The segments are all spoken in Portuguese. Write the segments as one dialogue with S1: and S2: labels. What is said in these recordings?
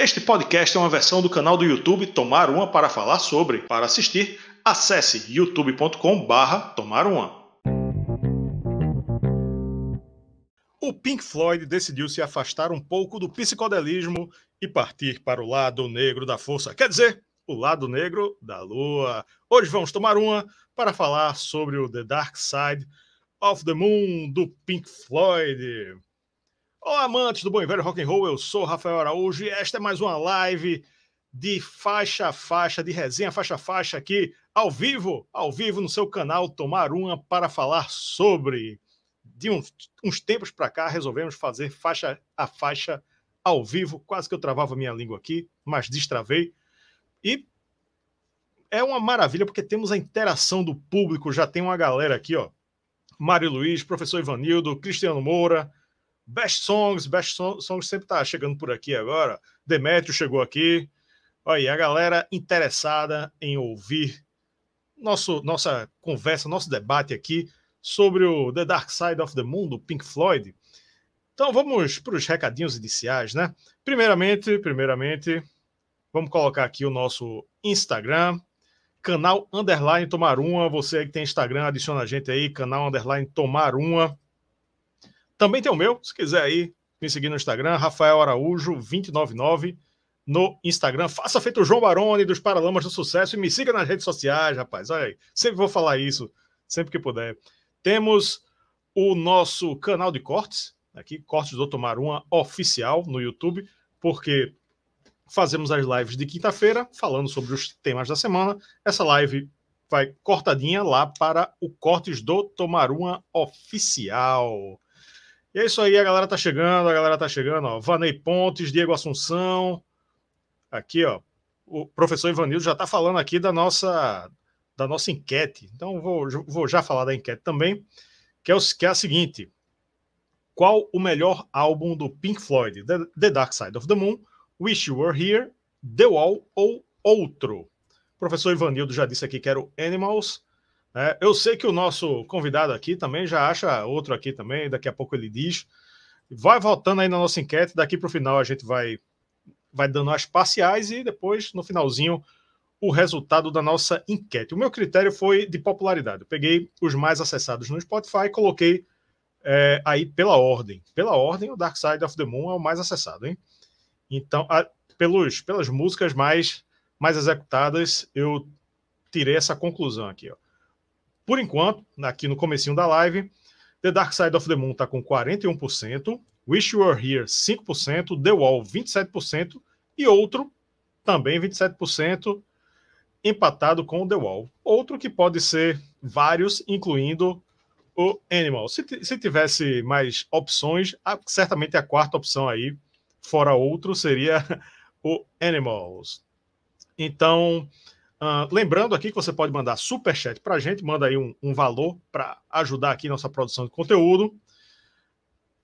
S1: Este podcast é uma versão do canal do YouTube Tomar Uma para falar sobre. Para assistir, acesse youtube.com/barra Tomar Uma. O Pink Floyd decidiu se afastar um pouco do psicodelismo e partir para o lado negro da força. Quer dizer, o lado negro da lua. Hoje vamos tomar uma para falar sobre o The Dark Side of the Moon do Pink Floyd. Olá, amantes do bom e velho rock and roll, eu sou Rafael Araújo e esta é mais uma live de faixa a faixa, de resenha faixa a faixa aqui, ao vivo, ao vivo no seu canal Tomar Uma para falar sobre. De uns, uns tempos para cá resolvemos fazer faixa a faixa ao vivo, quase que eu travava minha língua aqui, mas destravei. E é uma maravilha porque temos a interação do público, já tem uma galera aqui, ó. Mário Luiz, professor Ivanildo, Cristiano Moura, Best Songs, Best Songs sempre tá chegando por aqui agora. Demetrio chegou aqui. Olha aí, a galera interessada em ouvir nosso, nossa conversa, nosso debate aqui sobre o The Dark Side of the Moon, do Pink Floyd. Então vamos para os recadinhos iniciais, né? Primeiramente, primeiramente, vamos colocar aqui o nosso Instagram, canal underline tomar uma. Você que tem Instagram, adiciona a gente aí, canal underline tomar uma. Também tem o meu, se quiser aí me seguir no Instagram, Rafael Araújo 299 no Instagram. Faça feito o João Baroni dos Paralamas do Sucesso e me siga nas redes sociais, rapaz. Olha aí, sempre vou falar isso, sempre que puder. Temos o nosso canal de cortes, aqui, Cortes do Tomar Uma oficial no YouTube, porque fazemos as lives de quinta-feira falando sobre os temas da semana. Essa live vai cortadinha lá para o Cortes do Tomar Uma oficial. E é isso aí, a galera tá chegando, a galera tá chegando, ó. Vanei Pontes, Diego Assunção. Aqui, ó. O professor Ivanildo já tá falando aqui da nossa da nossa enquete. Então vou, vou já falar da enquete também, que é, o, que é a seguinte: qual o melhor álbum do Pink Floyd? The, the Dark Side of the Moon, Wish You Were Here, The Wall ou outro? O professor Ivanildo já disse aqui que era o Animals. É, eu sei que o nosso convidado aqui também já acha outro aqui também, daqui a pouco ele diz. Vai voltando aí na nossa enquete, daqui para o final a gente vai, vai dando as parciais e depois, no finalzinho, o resultado da nossa enquete. O meu critério foi de popularidade. Eu peguei os mais acessados no Spotify e coloquei é, aí pela ordem. Pela ordem, o Dark Side of the Moon é o mais acessado, hein? Então, a, pelos, pelas músicas mais, mais executadas, eu tirei essa conclusão aqui, ó. Por enquanto, aqui no comecinho da live, The Dark Side of the Moon está com 41%, Wish You Were Here 5%, The Wall 27% e outro também 27%, empatado com o The Wall. Outro que pode ser vários, incluindo o Animal. Se, se tivesse mais opções, a, certamente a quarta opção aí, fora outro, seria o Animals. Então, Uh, lembrando aqui que você pode mandar super chat para a gente, manda aí um, um valor para ajudar aqui nossa produção de conteúdo.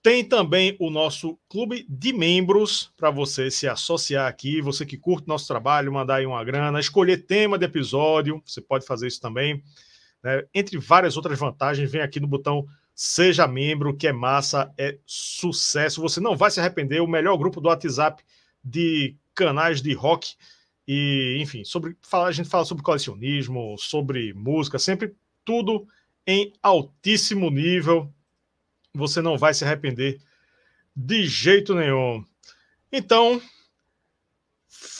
S1: Tem também o nosso clube de membros para você se associar aqui, você que curte nosso trabalho, mandar aí uma grana, escolher tema de episódio, você pode fazer isso também. Né? Entre várias outras vantagens, vem aqui no botão Seja Membro, que é massa, é sucesso. Você não vai se arrepender. O melhor grupo do WhatsApp de canais de rock e, enfim, sobre a gente fala sobre colecionismo, sobre música, sempre tudo em altíssimo nível. Você não vai se arrepender de jeito nenhum. Então,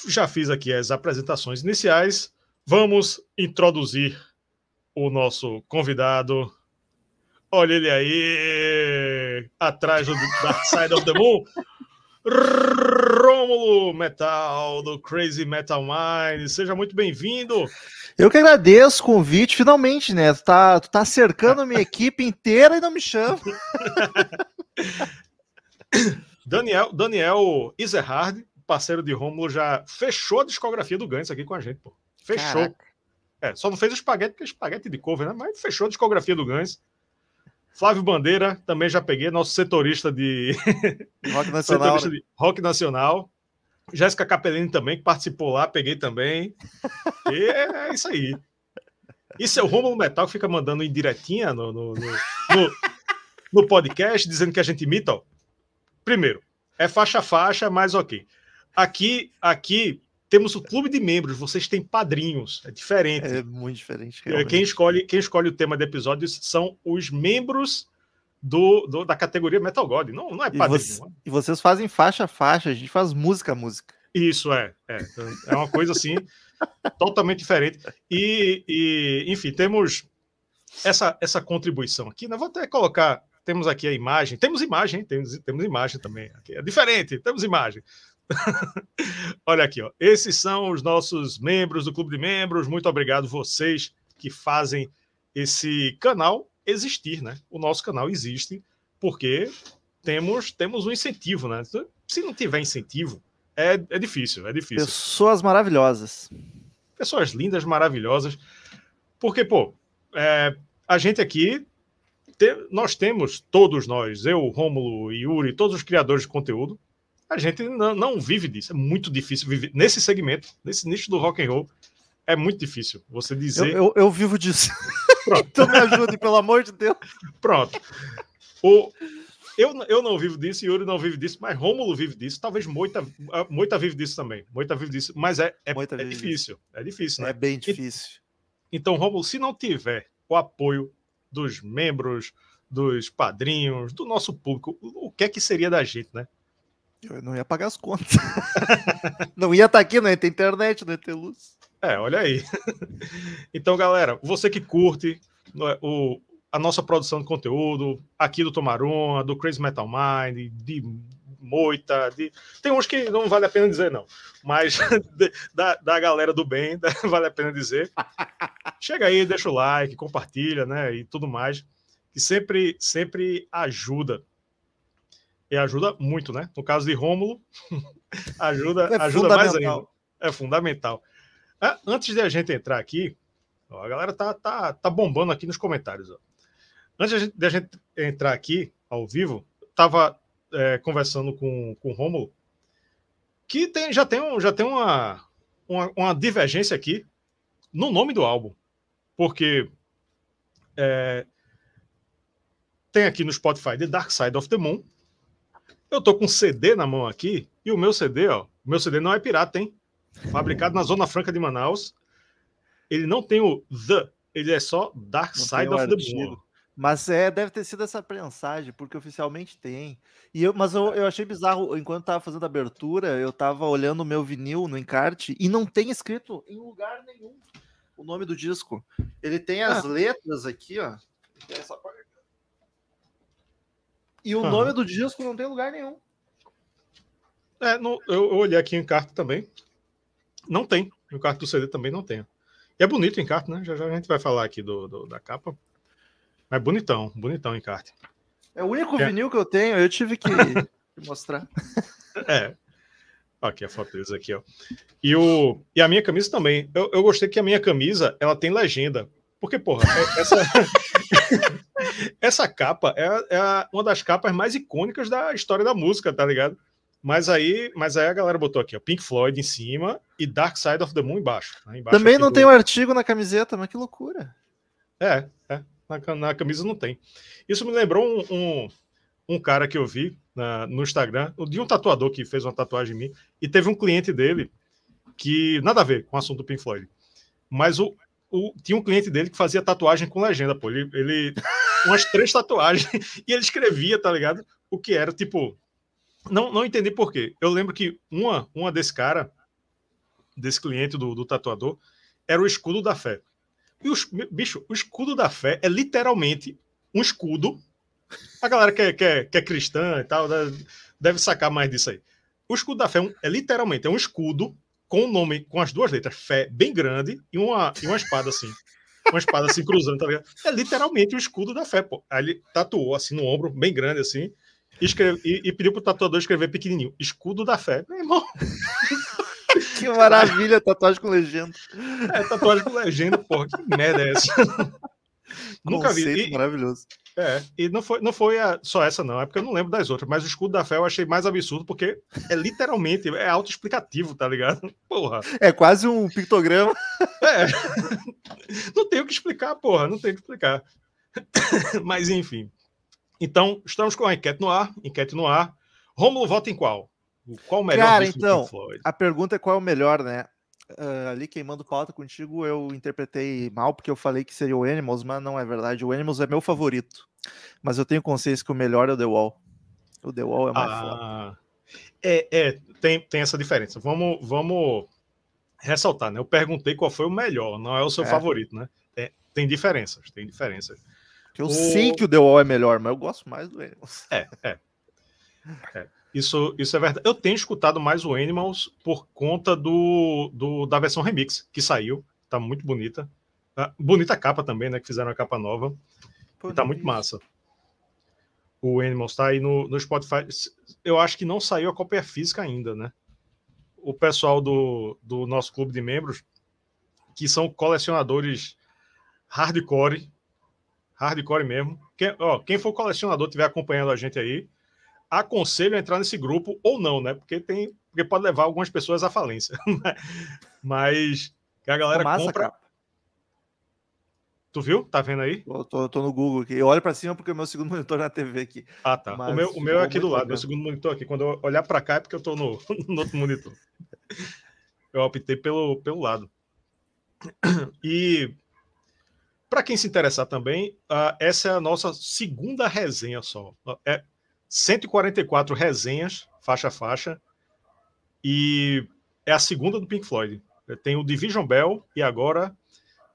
S1: já fiz aqui as apresentações iniciais. Vamos introduzir o nosso convidado. Olha ele aí, atrás do Dark Side of the Moon. Rômulo Metal, do Crazy Metal Mind. Seja muito bem-vindo.
S2: Eu que agradeço o convite, finalmente, né? Tu tá, tu tá cercando a minha equipe inteira e não me chama.
S1: Daniel, Daniel Ezerhard, parceiro de Rômulo, já fechou a discografia do Gantz aqui com a gente, pô. Fechou. É, só não fez o espaguete, porque é espaguete de cover, né? Mas fechou a discografia do Gans. Flávio Bandeira, também já peguei, nosso setorista de
S2: rock nacional.
S1: Né? de rock nacional. Jéssica Capellini também, que participou lá, peguei também. E é, isso aí. Isso é o Romulo Metal que fica mandando indiretinha no, no, no, no, no podcast, dizendo que a gente imita. Ó. Primeiro, é faixa-faixa, mas ok. aqui, aqui temos o clube de membros, vocês têm padrinhos, é diferente.
S2: É muito diferente.
S1: É, quem escolhe, quem escolhe o tema de episódios são os membros do, do da categoria Metal God. Não, não é padrinho.
S2: E, você, e vocês fazem faixa a faixa, a gente faz música a música.
S1: Isso é, é, é uma coisa assim totalmente diferente. E, e, enfim, temos essa, essa contribuição aqui. Né? Vou até colocar. Temos aqui a imagem. Temos imagem, temos, temos imagem também. Aqui. É diferente, temos imagem. Olha aqui, ó. Esses são os nossos membros do Clube de Membros. Muito obrigado vocês que fazem esse canal existir, né? O nosso canal existe porque temos temos um incentivo, né? Se não tiver incentivo, é, é difícil, é difícil.
S2: Pessoas maravilhosas.
S1: Pessoas lindas, maravilhosas. Porque, pô, é, a gente aqui, te, nós temos, todos nós, eu, Rômulo, Yuri, todos os criadores de conteúdo, a gente não, vive disso. É muito difícil viver nesse segmento, nesse nicho do rock and roll. É muito difícil você dizer.
S2: Eu, eu, eu vivo disso. Pronto. então me ajude, pelo amor de Deus.
S1: Pronto. O, eu, eu não vivo disso, Yuri não vive disso, mas Rômulo vive disso. Talvez Moita, Moita vive disso também. Moita vive disso, mas é, é, é difícil. É difícil, né?
S2: É bem difícil.
S1: Então, Rômulo, se não tiver o apoio dos membros, dos padrinhos, do nosso público, o que é que seria da gente, né?
S2: Eu não ia pagar as contas. não ia estar tá aqui, não ia ter internet, não ia ter luz.
S1: É, olha aí. então, galera, você que curte é, o, a nossa produção de conteúdo, aqui do Tomaruma, do Crazy Metal Mind, de Moita, de... tem uns que não vale a pena dizer, não, mas da, da galera do bem, vale a pena dizer. Chega aí, deixa o like, compartilha, né, e tudo mais, que sempre, sempre ajuda. E ajuda muito, né? No caso de Rômulo, ajuda, é ajuda mais ainda. É fundamental. Ah, antes de a gente entrar aqui, ó, a galera tá, tá, tá bombando aqui nos comentários. Ó. Antes de a gente entrar aqui ao vivo, estava é, conversando com, com o Romulo, que tem, já tem, um, já tem uma, uma, uma, divergência aqui no nome do álbum. Porque é, tem aqui no Spotify The Dark Side of the Moon. Eu tô com um CD na mão aqui, e o meu CD, ó, o meu CD não é pirata, hein? Fabricado na Zona Franca de Manaus. Ele não tem o The, ele é só Dark não Side of the Moon.
S2: Mas é, deve ter sido essa prensagem, porque oficialmente tem. E eu, mas eu, eu achei bizarro, enquanto tava fazendo a abertura, eu tava olhando o meu vinil no encarte e não tem escrito em lugar nenhum o nome do disco. Ele tem as ah. letras aqui, ó. E o uhum. nome do disco não tem lugar nenhum.
S1: É, no, eu, eu, olhei aqui em carta também. Não tem. No carta do CD também não tem. E é bonito em carta, né? Já, já a gente vai falar aqui do, do da capa. Mas bonitão, bonitão encarte.
S2: É o único é. vinil que eu tenho, eu tive que mostrar.
S1: É. Aqui a foto deles aqui, ó. E, o, e a minha camisa também. Eu, eu gostei que a minha camisa, ela tem legenda. Porque, porra, é, essa, essa capa é, é uma das capas mais icônicas da história da música, tá ligado? Mas aí, mas aí a galera botou aqui, ó, Pink Floyd em cima e Dark Side of the Moon embaixo.
S2: Né? embaixo Também não do... tem o um artigo na camiseta, mas que loucura.
S1: É, é na, na camisa não tem. Isso me lembrou um, um, um cara que eu vi na, no Instagram, de um tatuador que fez uma tatuagem em mim, e teve um cliente dele que nada a ver com o assunto do Pink Floyd. Mas o, o, tinha um cliente dele que fazia tatuagem com legenda, pô. Ele, ele umas três tatuagens e ele escrevia, tá ligado? O que era, tipo. Não, não entendi por quê. Eu lembro que uma, uma desse cara, desse cliente do, do tatuador, era o escudo da fé. E os, bicho, o escudo da fé é literalmente um escudo. A galera que é, que é, que é cristã e tal deve sacar mais disso aí. O escudo da fé é, é literalmente é um escudo com o nome, com as duas letras, fé, bem grande, e uma, e uma espada assim. Uma espada assim cruzando, tá ligado? É literalmente o escudo da fé, pô. Aí ele tatuou assim no ombro, bem grande assim, e, escreve, e, e pediu pro tatuador escrever pequenininho: Escudo da fé. Meu irmão.
S2: Que maravilha, tatuagem com legenda.
S1: É, tatuagem com legenda, porra, que merda é essa? Nunca vi.
S2: E, maravilhoso.
S1: É, e não foi, não foi a, só essa, não, é porque eu não lembro das outras, mas o escudo da fé eu achei mais absurdo, porque é literalmente, é autoexplicativo, tá ligado? Porra.
S2: É quase um pictograma.
S1: É. Não tem o que explicar, porra, não tem o que explicar. Mas enfim. Então, estamos com a enquete no ar, enquete no ar. Rômulo vota em qual? Qual o melhor
S2: Cara, então,
S1: Floyd?
S2: a pergunta é qual é o melhor, né? Ah, ali queimando pauta contigo, eu interpretei mal porque eu falei que seria o Animals, mas não é verdade. O Animals é meu favorito. Mas eu tenho consciência que o melhor é o The Wall. O The Wall é mais foda.
S1: Ah, é, é tem, tem essa diferença. Vamos, vamos ressaltar, né? Eu perguntei qual foi o melhor, não é o seu
S2: É.
S1: favorito, né? É, tem diferenças, tem diferenças.
S2: Eu
S1: o-
S2: sei que o The Wall é melhor, mas eu gosto mais do Animals.
S1: É, é. É. Isso, isso é verdade. Eu tenho escutado mais o Animals por conta do, do da versão remix que saiu. Tá muito bonita. Ah, bonita capa também, né? Que fizeram a capa nova.
S2: Pô,
S1: E tá muito massa. O Animals tá aí no, no Spotify. Eu acho que não saiu a cópia física ainda, né? O pessoal do, do nosso clube de membros, que são colecionadores hardcore, hardcore mesmo. Quem, ó, quem for colecionador estiver acompanhando a gente aí, aconselho a entrar nesse grupo ou não, né? Porque tem, porque pode levar algumas pessoas à falência. Mas que a galera
S2: massa,
S1: compra.
S2: cara.
S1: Tu viu? Tá vendo aí?
S2: Eu tô, eu tô no Google aqui. Eu olho pra cima porque o meu segundo monitor é na TV aqui.
S1: Ah, tá.
S2: Mas
S1: o meu, o meu é aqui do lado,
S2: bacana.
S1: meu segundo monitor aqui. Quando eu olhar para cá é porque eu tô no, no outro monitor. Eu optei pelo, pelo lado. E para quem se interessar também, ah, essa é a nossa segunda resenha só. É 144 resenhas, faixa a faixa, e é a segunda do Pink Floyd. Tem o Division Bell e agora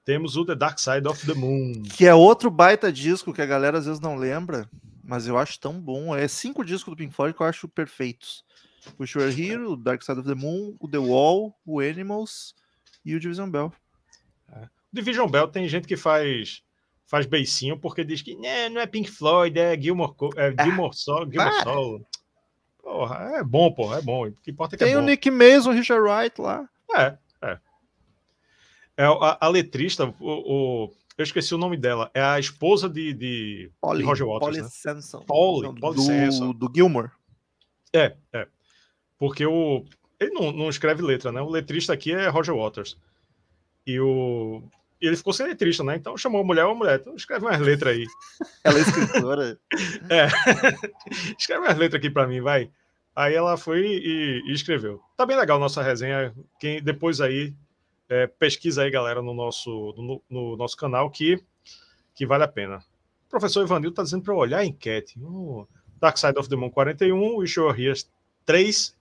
S1: temos o The Dark Side of the Moon.
S2: Que é outro baita disco que a galera às vezes não lembra, mas eu acho tão bom. É cinco discos do Pink Floyd que eu acho perfeitos. O Sure Hero, o Dark Side of the Moon, o The Wall, o Animals e o Division Bell.
S1: Division Bell tem gente que faz faz beicinho porque diz que né, não é Pink Floyd, é Gilmore, Co- é Gilmore, Sol, Gilmore. Solo. Porra, é bom, porra, é bom. O que importa é que
S2: Tem
S1: é
S2: o
S1: bom.
S2: Nick Mason, o Richard Wright lá.
S1: É, é. É, a, a letrista, o, o- eu esqueci o nome dela, é a esposa de, de, de Roger Waters,
S2: Polly
S1: né?
S2: Sanson.
S1: Polly,
S2: Não,
S1: Polly
S2: do,
S1: Sanson.
S2: do Gilmore.
S1: É, é. Porque o. Ele não, não escreve letra, né? O letrista aqui é Roger Waters. E o. E ele ficou sem letrista, né? Então chamou a mulher, a mulher, então escreve umas letras aí.
S2: Ela é escritora.
S1: É. Escreve umas letras aqui pra mim, vai. Aí ela foi e, e escreveu. Tá bem legal nossa resenha. Quem depois aí é, pesquisa aí, galera, no nosso, no, no nosso canal que, que vale a pena. O professor Ivanil tá dizendo para eu olhar a enquete. Uh, Dark Side of the Moon 41, Wish You Were Here 3,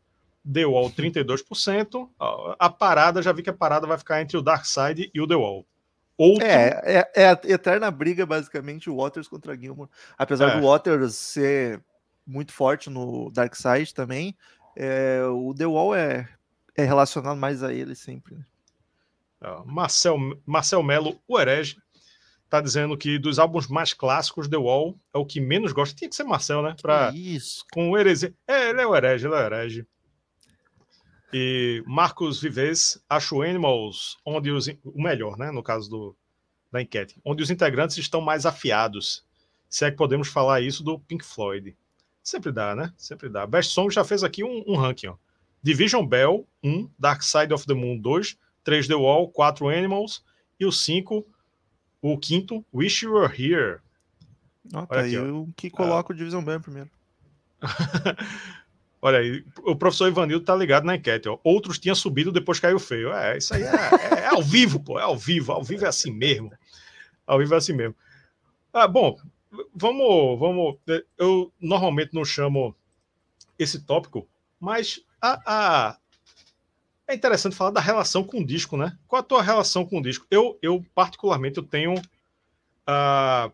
S1: The Wall 32%. Ó, A parada, já vi que a parada vai ficar entre o Dark Side e o The Wall. Outro,
S2: É, é, é a eterna briga, basicamente, o Waters contra Gilmore. Apesar
S1: É.
S2: do Waters ser muito forte no Dark Side também, é, o The Wall é, é relacionado mais a ele sempre. né?
S1: Ó, Marcel, Marcel Melo, o herege, tá dizendo que dos álbuns mais clássicos, The Wall é o que menos gosta. Tinha que ser Marcel, né? Pra,
S2: Isso.
S1: com o heresia. É, ele é o herege, ele é o herege. E Marcos Vives, acho Animals onde os, o melhor, né? No caso do, da enquete, onde os integrantes estão mais afiados. Se é que podemos falar isso do Pink Floyd. Sempre dá, né? Sempre dá. Best Song já fez aqui um, um ranking, ó. Division Bell, 1, Dark Side of the Moon, 2, 3 The Wall, 4 Animals, e o 5, o quinto, Wish You Were Here.
S2: Ó, tá
S1: Olha
S2: aí
S1: aqui, ó.
S2: o que coloca o Division Bell primeiro.
S1: Olha aí, o professor Ivanildo tá ligado na enquete, ó. Outros tinham subido, depois caiu feio. É, isso aí é, é- é ao vivo, pô, é ao vivo. Ao vivo é assim mesmo. Ao vivo é assim mesmo. Ah, bom, vamos, vamos. Eu normalmente não chamo esse tópico, mas a, a- é interessante falar da relação com o disco, né? Qual a tua relação com o disco? Eu, eu particularmente, eu tenho ah,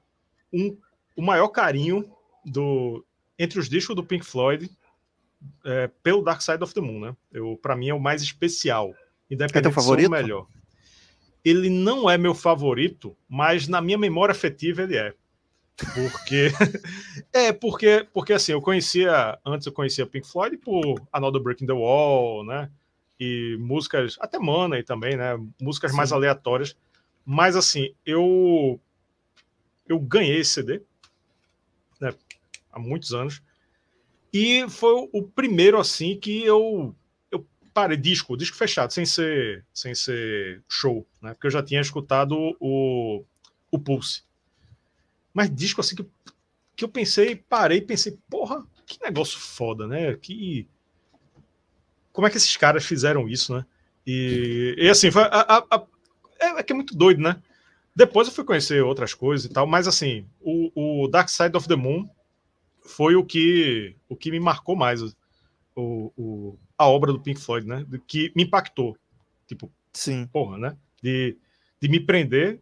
S1: um, o maior carinho do entre os discos do Pink Floyd é, pelo Dark Side of the Moon, né? Eu, para mim é o mais especial, independente
S2: É teu
S1: de ser
S2: favorito?
S1: o melhor. Ele não é meu favorito, mas na minha memória afetiva ele é. Porque é porque porque assim, eu conhecia antes eu conhecia Pink Floyd por Another Breaking the Wall, né? E músicas até Money também, né? Músicas mais
S2: Sim.
S1: aleatórias. Mas assim, eu eu ganhei esse CD né, há muitos anos. E foi o primeiro assim que eu eu parei disco, disco fechado, sem ser sem ser show, né? Porque eu já tinha escutado o o Pulse. Mas disco assim que, que eu pensei, parei pensei, porra, que negócio foda, né? Que como é que esses caras fizeram isso, né? E, e assim, a, a, a, é, é, que é muito doido, né? Depois eu fui conhecer outras coisas e tal, mas assim, o, o Dark Side of the Moon foi o que, o que me marcou mais, o, o, a obra do Pink Floyd, né? Que me impactou. Tipo,
S2: Sim.
S1: porra, né? De, de me prender.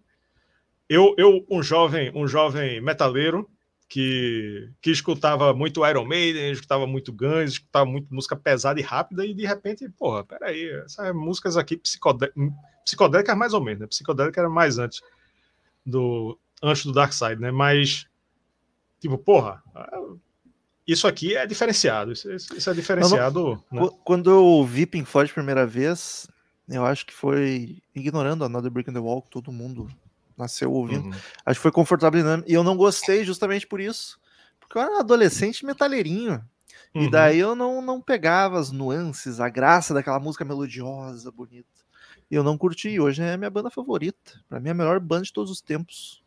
S1: Eu, eu um jovem, um jovem metaleiro que, que escutava muito Iron Maiden, escutava muito Guns, escutava muito música pesada e rápida, e de repente, porra, peraí, essas músicas aqui psicodélicas, psicodélicas mais ou menos, né? Psicodélica era mais antes do antes do Dark Side, né? Mas tipo, porra, isso aqui é diferenciado. Isso, isso é diferenciado.
S2: Não, não, né? Quando eu ouvi Pink Floyd a primeira vez, eu acho que foi ignorando Another Brick in the Wall, que todo mundo nasceu ouvindo. Uhum. Acho que foi Comfortable e eu não gostei justamente por isso. Porque eu era um adolescente metaleirinho. Uhum. E daí eu não, não pegava as nuances, a graça daquela música melodiosa, bonita. E eu não curti. Hoje é a minha banda favorita. Para mim é a melhor banda de todos os tempos.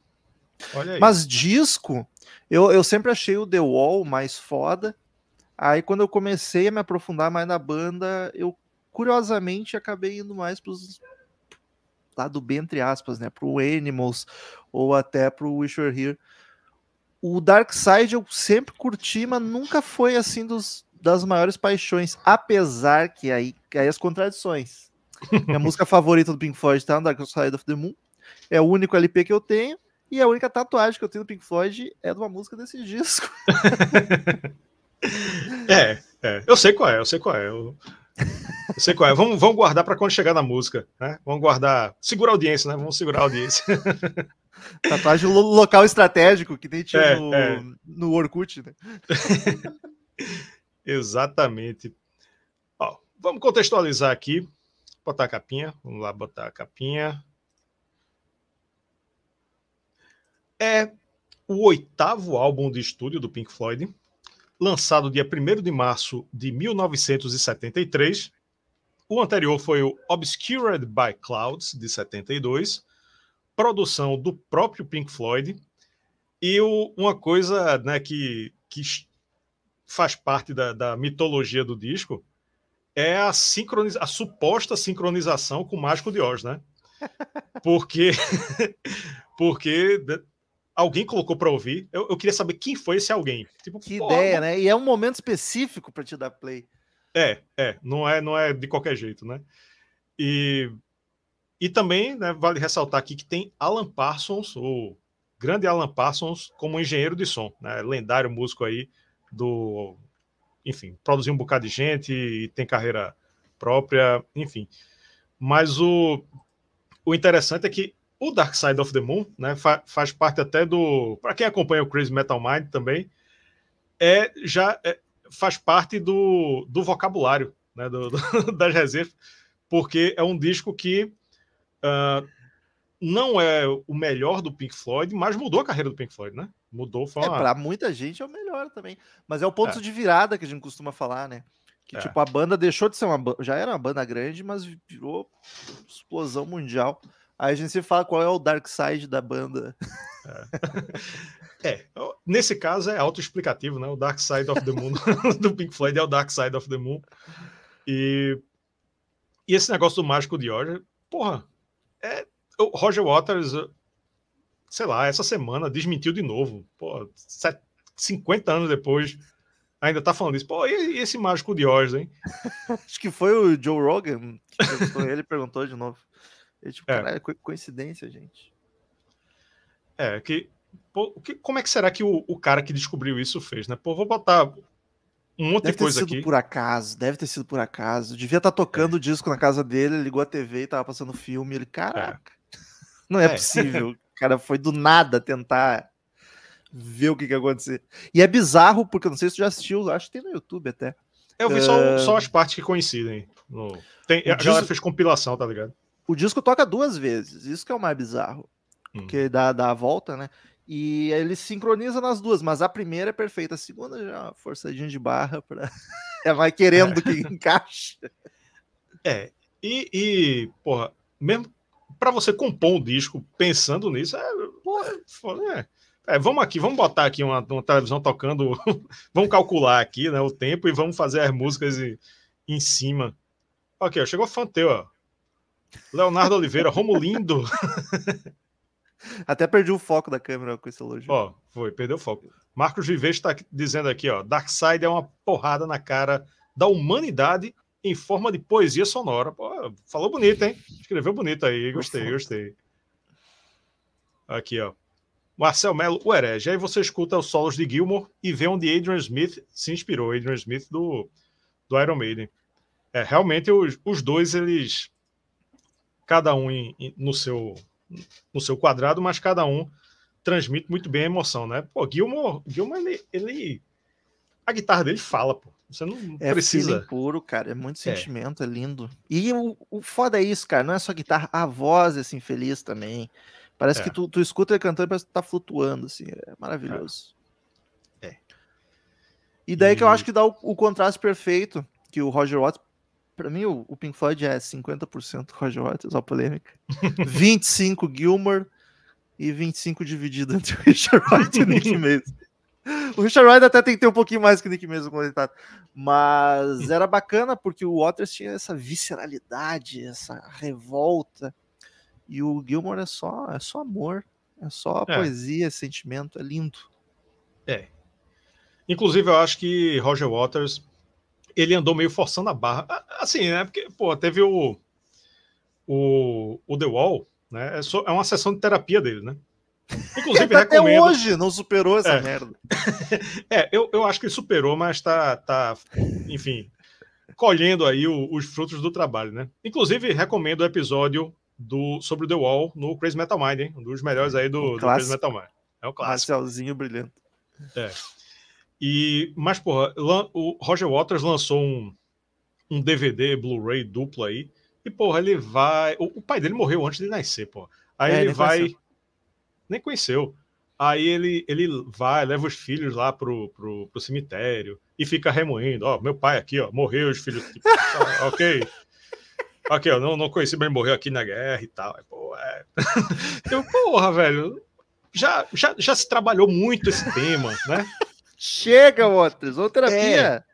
S2: Mas disco, eu, eu sempre achei o The Wall mais foda. Aí quando eu comecei a me aprofundar mais na banda, eu curiosamente acabei indo mais pros lado B, entre aspas, né? Pro Animals ou até pro Wish Were Here. O Dark Side eu sempre curti, mas nunca foi assim dos, das maiores paixões, apesar que aí, aí as contradições. Minha música favorita do Pink Floyd tá no Dark Side of the Moon. É o único LP que eu tenho. E a única tatuagem que eu tenho do Pink Floyd é de uma música desse disco.
S1: é, é, eu sei qual é, eu sei qual é. Eu, eu sei qual é. Vamos, vamos guardar para quando chegar na música, né? Vamos guardar. Segura a audiência, né? Vamos segurar a audiência.
S2: Tatuagem local estratégico que nem tinha é, no, é. no Orkut, né?
S1: Exatamente. Ó, vamos contextualizar aqui. Botar a capinha. Vamos lá botar a capinha. É o oitavo álbum de estúdio do Pink Floyd, lançado dia 1 de março de 1973. O anterior foi o Obscured by Clouds, de 72, produção do próprio Pink Floyd. E o, uma coisa né, que, que faz parte da, da mitologia do disco é a, sincroniza a suposta sincronização com o Mágico de Oz, né? Porque, porque alguém colocou para ouvir. Eu, eu, queria saber quem foi esse alguém.
S2: Tipo, que ideia, né? E é um momento específico para te dar play.
S1: É, é, não é, não é de qualquer jeito, né? E, e também né, vale ressaltar aqui que tem Alan Parsons, o grande Alan Parsons, como engenheiro de som, né? Lendário músico aí do, enfim, produziu um bocado de gente e tem carreira própria, enfim. Mas o, o interessante é que o Dark Side of the Moon, né, fa faz parte até do. Para quem acompanha o Crazy Metal Mind também, é já é, faz parte do, do vocabulário né, do, do, das reservas, porque é um disco que uh, não é o melhor do Pink Floyd, mas mudou a carreira do Pink Floyd, né? Mudou.
S2: Foi uma... é, para muita gente é o melhor também. Mas é o ponto é. de virada que a gente costuma falar, né? Que, é. tipo, a banda deixou de ser uma já era uma banda grande, mas virou explosão mundial. Aí a gente se fala qual é o dark side da banda.
S1: É, é nesse caso é autoexplicativo, né? O Dark Side of the Moon do Pink Floyd é o Dark Side of the Moon. E, e esse negócio do Mágico de Oz, porra, é, o Roger Waters, sei lá, essa semana desmentiu de novo. Pô, 50 anos depois, ainda tá falando isso. Pô, e, esse Mágico de Oz, hein?
S2: Acho que foi o Joe Rogan que ele perguntou de novo. Eu, tipo, é. caralho, coincidência, gente.
S1: É, que, pô, que. Como é que será que o, o cara que descobriu isso fez, né? Pô, vou botar um monte
S2: deve
S1: de coisa
S2: aqui. Deve ter
S1: sido
S2: por acaso, deve ter sido por acaso. Devia estar tá tocando é. o disco na casa dele, ligou a TV e tava passando filme. Ele, caraca, é. não é, é. possível. o cara foi do nada tentar ver o que, que ia acontecer. E é bizarro, porque eu não sei se tu já assistiu, acho que tem no YouTube até.
S1: Eu vi uh... só, só as partes que coincidem. No... Tem, a disco... galera fez compilação, tá ligado?
S2: O disco toca duas vezes, isso que é o mais bizarro. Hum. Porque dá, dá a volta, né? E ele sincroniza nas duas, mas a primeira é perfeita, a segunda já é uma forçadinha de barra para é mais querendo é. que encaixe.
S1: É, e, e porra, mesmo para você compor um disco pensando nisso, é, porra, é, é, vamos aqui, vamos botar aqui uma, uma televisão tocando, vamos calcular aqui né, o tempo e vamos fazer as músicas em, em cima ó, chegou fã teu, ó. Leonardo Oliveira, Romulindo.
S2: Até perdi o foco da câmera com esse elogio.
S1: Ó, foi, perdeu o foco. Marcos Vives está dizendo aqui, ó, Darkseid é uma porrada na cara da humanidade em forma de poesia sonora. Pô, falou bonito, hein? Escreveu bonito aí, gostei, gostei. Aqui, ó. Marcel Mello, o herege. Aí você escuta os solos de Gilmore e vê onde Adrian Smith se inspirou. Adrian Smith do, do Iron Maiden. É, realmente os, os dois, eles. Cada um em, em, no, seu, no seu quadrado, mas cada um transmite muito bem a emoção, né? Pô, Gilmore, Gilmore ele, ele. A guitarra dele fala, pô. Você não
S2: é
S1: precisa.
S2: puro, cara. É muito sentimento, é, é lindo. E o, o foda é isso, cara. Não é só guitarra, a voz é assim, feliz também. Parece é. que tu, tu escuta ele cantando e parece que tá flutuando, assim. É maravilhoso.
S1: É. é.
S2: E daí e... que eu acho que dá o, o, contraste perfeito, que o Roger Waters, pra mim o, o Pink Floyd é 50% Roger Waters, ó polêmica. 25 Gilmore e 25 dividido entre o Richard Wright e o Nick Mason. O Richard Wright até tem que ter um pouquinho mais que o Nick Mason tá. Mas era bacana porque o Waters tinha essa visceralidade, essa revolta. E o Gilmore é só, é só amor, é só é. poesia, sentimento, é lindo.
S1: É. Inclusive, eu acho que Roger Waters ele andou meio forçando a barra. Assim, né? Porque, pô, teve o, o, o The Wall, né? É, só, é uma sessão de terapia dele, né?
S2: Inclusive, Até recomendo... hoje não superou essa
S1: é.
S2: merda.
S1: é, eu, eu acho que superou, mas tá, tá enfim, colhendo aí o, os frutos do trabalho, né? Inclusive, recomendo o episódio do, sobre The Wall no Crazy Metal Mind, hein? Um dos melhores aí do, do Crazy Metal Mind. É o clássico.
S2: Marcialzinho brilhante.
S1: É. E, mas, porra, o Roger Waters lançou um, um DVD Blu-ray duplo aí. E, porra, ele vai. O, o, pai dele morreu antes de nascer, porra. Aí é, ele vai. Conheceu. Nem conheceu. Aí ele, ele vai, leva os filhos lá pro, pro, pro cemitério e fica remoendo. Ó, meu pai aqui, ó, morreu, os filhos. Tipo, ah, ok. Aqui, ó, não, não conheci, mas morreu aqui na guerra e tal. Pô, é... Eu, porra, velho, já, já, já se trabalhou muito esse tema, né?
S2: Chega, Waters, ou terapia.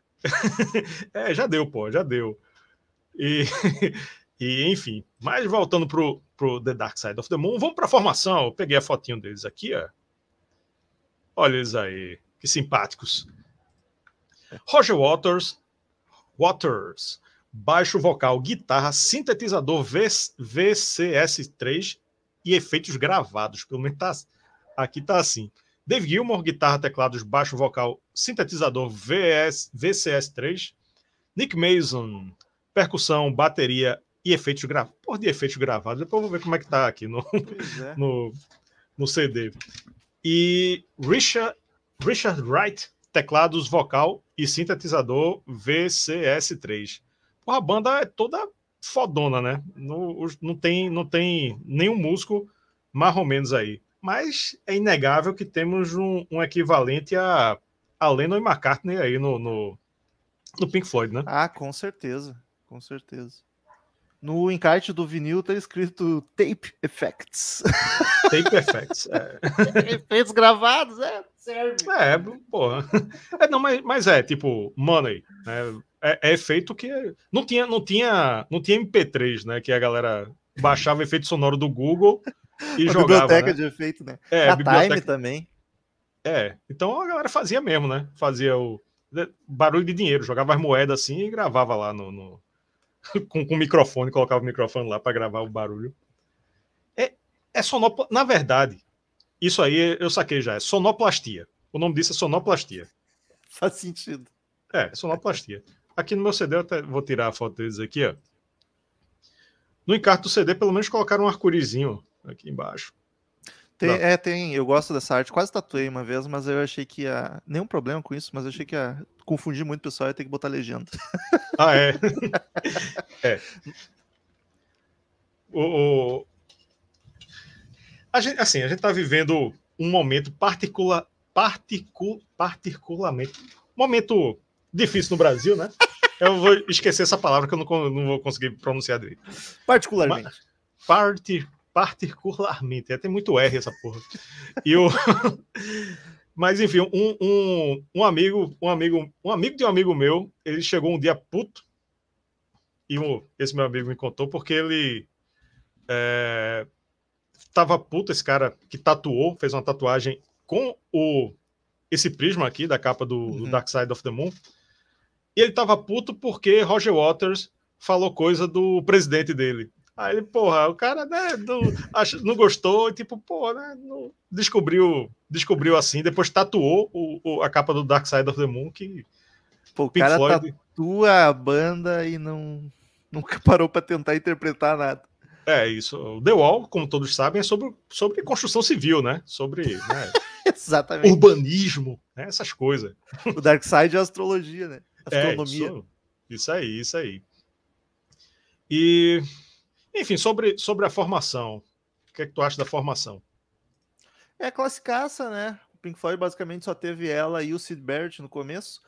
S1: É. é, já deu, pô, já deu. E, e enfim, mas voltando pro, pro The Dark Side of the Moon, vamos para a formação. Eu peguei a fotinho deles aqui, ó. Olha eles aí, que simpáticos. Roger Waters, Waters baixo vocal, guitarra, sintetizador VCS3 e efeitos gravados. Pelo menos tá, aqui tá assim. Dave Gilmore, guitarra, teclados, baixo vocal, sintetizador VS, VCS3. Nick Mason, percussão, bateria e efeitos gravados. Por de efeitos gravados. Depois eu vou ver como é que tá aqui no, é. no, no CD. E Richard, Richard Wright, teclados, vocal e sintetizador VCS3 a banda é toda fodona, né? Não, não, tem, não tem nenhum músico mais ou menos aí. Mas é inegável que temos um, um equivalente a, a Lennon e McCartney aí no, no, no Pink Floyd, né?
S2: Ah, com certeza, com certeza. No encarte do vinil tá escrito Tape Effects.
S1: Tape Effects, é.
S2: Efeitos gravados, é, serve.
S1: É, porra. É, não, mas, mas é, tipo, Money, né? É, é efeito que não tinha, não tinha, não tinha MP3, né? Que a galera baixava efeito sonoro do Google e a jogava.
S2: Biblioteca
S1: né?
S2: de efeito, né?
S1: É, a
S2: biblioteca... Time também.
S1: É, então a galera fazia mesmo, né? Fazia o barulho de dinheiro, jogava as moedas assim e gravava lá no, no com, com o microfone, colocava o microfone lá para gravar o barulho. É, é sonopla... Na verdade, isso aí eu saquei já, é sonoplastia. O nome disso é sonoplastia.
S2: Faz sentido.
S1: É, sonoplastia. Aqui no meu CD, eu até vou tirar a foto deles aqui, ó. No encarte do CD, pelo menos colocaram um arcurizinho aqui embaixo.
S2: Tem, é, tem. Eu gosto dessa arte. Quase tatuei uma vez, mas eu achei que ia. Nenhum problema com isso, mas eu achei que ia confundir muito o pessoal e ter que botar legenda.
S1: Ah, é? é. O, o... A gente, assim, a gente tá vivendo um momento particular, particu, particularmente. Momento difícil no Brasil, né? Eu vou esquecer essa palavra que eu não, não vou conseguir pronunciar direito.
S2: Particularmente. Mas,
S1: parti, particularmente. É, tem muito R essa porra. E o. Mas enfim, um, um, um amigo, um amigo, um amigo de um amigo meu, ele chegou um dia puto e um, esse meu amigo me contou porque ele é, tava puto, esse cara que tatuou, fez uma tatuagem com o esse prisma aqui da capa do, uhum. do Dark Side of the Moon. E ele tava puto porque Roger Waters falou coisa do presidente dele. Aí ele, porra, o cara né, não, ach, não gostou, e tipo, pô, né, não, descobriu, descobriu assim, depois tatuou o, o, a capa do Dark Side of the Moon, que
S2: pô, o cara Floyd... tatua a banda e não nunca parou para tentar interpretar nada.
S1: É, isso. O The Wall, como todos sabem, é sobre, sobre construção civil, né? Sobre né?
S2: Exatamente.
S1: urbanismo, né? essas coisas.
S2: O Dark Side é astrologia, né?
S1: Astronomia. É, isso, isso aí, isso aí. E, enfim, sobre, sobre a formação. O que é que tu acha da formação?
S2: É classicaça, né? O Pink Floyd basicamente só teve ela e o Sid Barrett no começo.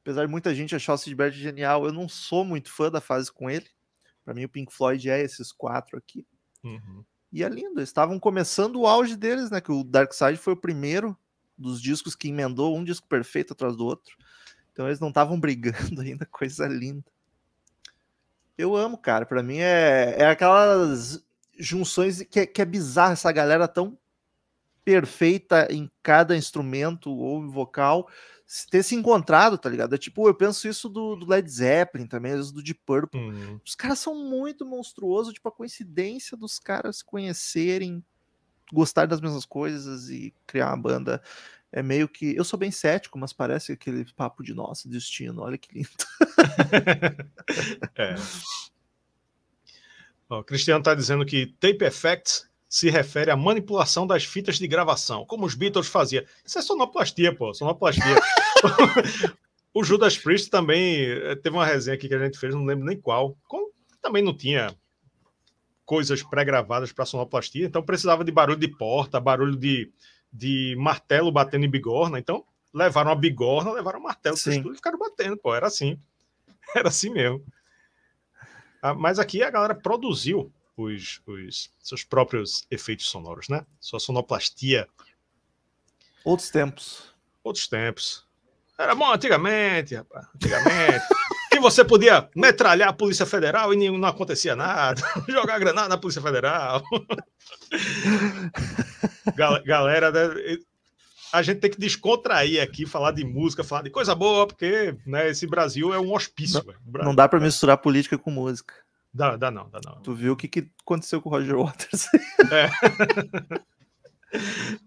S2: Apesar de muita gente achar o Sid Barrett genial, eu não sou muito fã da fase com ele. Para mim, o Pink Floyd é esses quatro aqui. Uhum. E é lindo. Eles estavam começando o auge deles, né? Que o Dark Side foi o primeiro dos discos que emendou um disco perfeito atrás do outro. Então eles não estavam brigando ainda, coisa linda. Eu amo, cara. Para mim é, é aquelas junções que, que é bizarro essa galera tão perfeita em cada instrumento ou vocal ter se encontrado, tá ligado? É tipo, eu penso isso do, do Led Zeppelin também, às vezes do Deep Purple. Uhum. Os caras são muito monstruosos, tipo, a coincidência dos caras conhecerem, gostar das mesmas coisas e criar uma banda. É meio que. Eu sou bem cético, mas parece aquele papo de nossa, destino, olha que lindo.
S1: é. o Cristiano tá dizendo que Tape Effects se refere à manipulação das fitas de gravação, como os Beatles faziam. Isso é sonoplastia, pô, sonoplastia. o Judas Priest também eh, teve uma resenha aqui que a gente fez, não lembro nem qual. Também não tinha coisas pré-gravadas para sonoplastia, então precisava de barulho de porta, barulho de, de martelo batendo em bigorna. Então levaram a bigorna, levaram o martelo e ficaram batendo, pô, era assim. Era assim mesmo. Ah, mas aqui a galera produziu os, os seus próprios efeitos sonoros, né? Sua sonoplastia.
S2: Outros tempos.
S1: Outros tempos. Era bom antigamente, rapaz. Antigamente. você podia metralhar a Polícia Federal e não acontecia nada. Jogar granada na Polícia Federal. Galera, né? a gente tem que descontrair aqui, falar de música, falar de coisa boa, porque né, esse Brasil é um hospício.
S2: Não, não dá para misturar política com música.
S1: Dá, dá não, dá não.
S2: Tu viu o que, que aconteceu com o Roger Waters?
S1: É.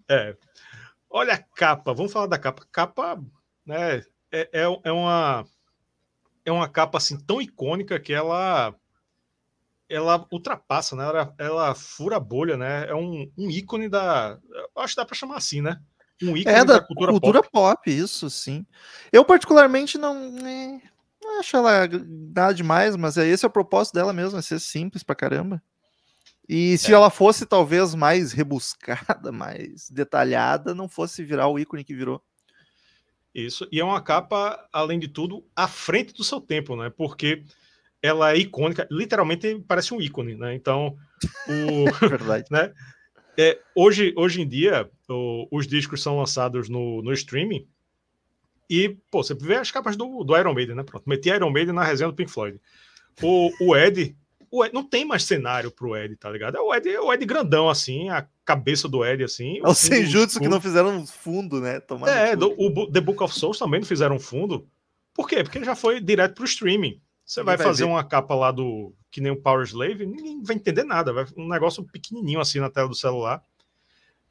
S1: é. Olha a capa, vamos falar da capa. Capa, né, é, é, é uma é uma capa assim tão icônica que ela ela ultrapassa, né? Ela, ela fura a bolha, né? É um, um ícone da. Acho que dá para chamar assim, né?
S2: Um ícone é da, da cultura, cultura pop. pop. isso sim. Eu, particularmente, não. É, não acho ela nada demais, mas é esse é o propósito dela mesmo, é ser simples pra caramba. E se é. ela fosse talvez mais rebuscada, mais detalhada, não fosse virar o ícone que virou.
S1: Isso, e é uma capa, além de tudo, à frente do seu tempo, né? Porque ela é icônica, literalmente parece um ícone, né? Então, o, Verdade. né? É, hoje, hoje em dia, o, os discos são lançados no, no streaming e, pô, você vê as capas do, do Iron Maiden, né? Pronto, meti Iron Maiden na resenha do Pink Floyd. O, o Ed, o Ed, não tem mais cenário pro Ed, tá ligado? É o Ed, é o Ed grandão, assim, a cabeça do Ed, assim.
S2: É o Senjutsu que não fizeram fundo, né?
S1: Tomando é, do, o The Book of Souls também não fizeram fundo. Por quê? Porque já foi direto pro streaming. Você vai, vai, fazer ver. uma capa lá do. que nem o Power Slave, ninguém vai entender nada. Vai um negócio pequenininho assim na tela do celular.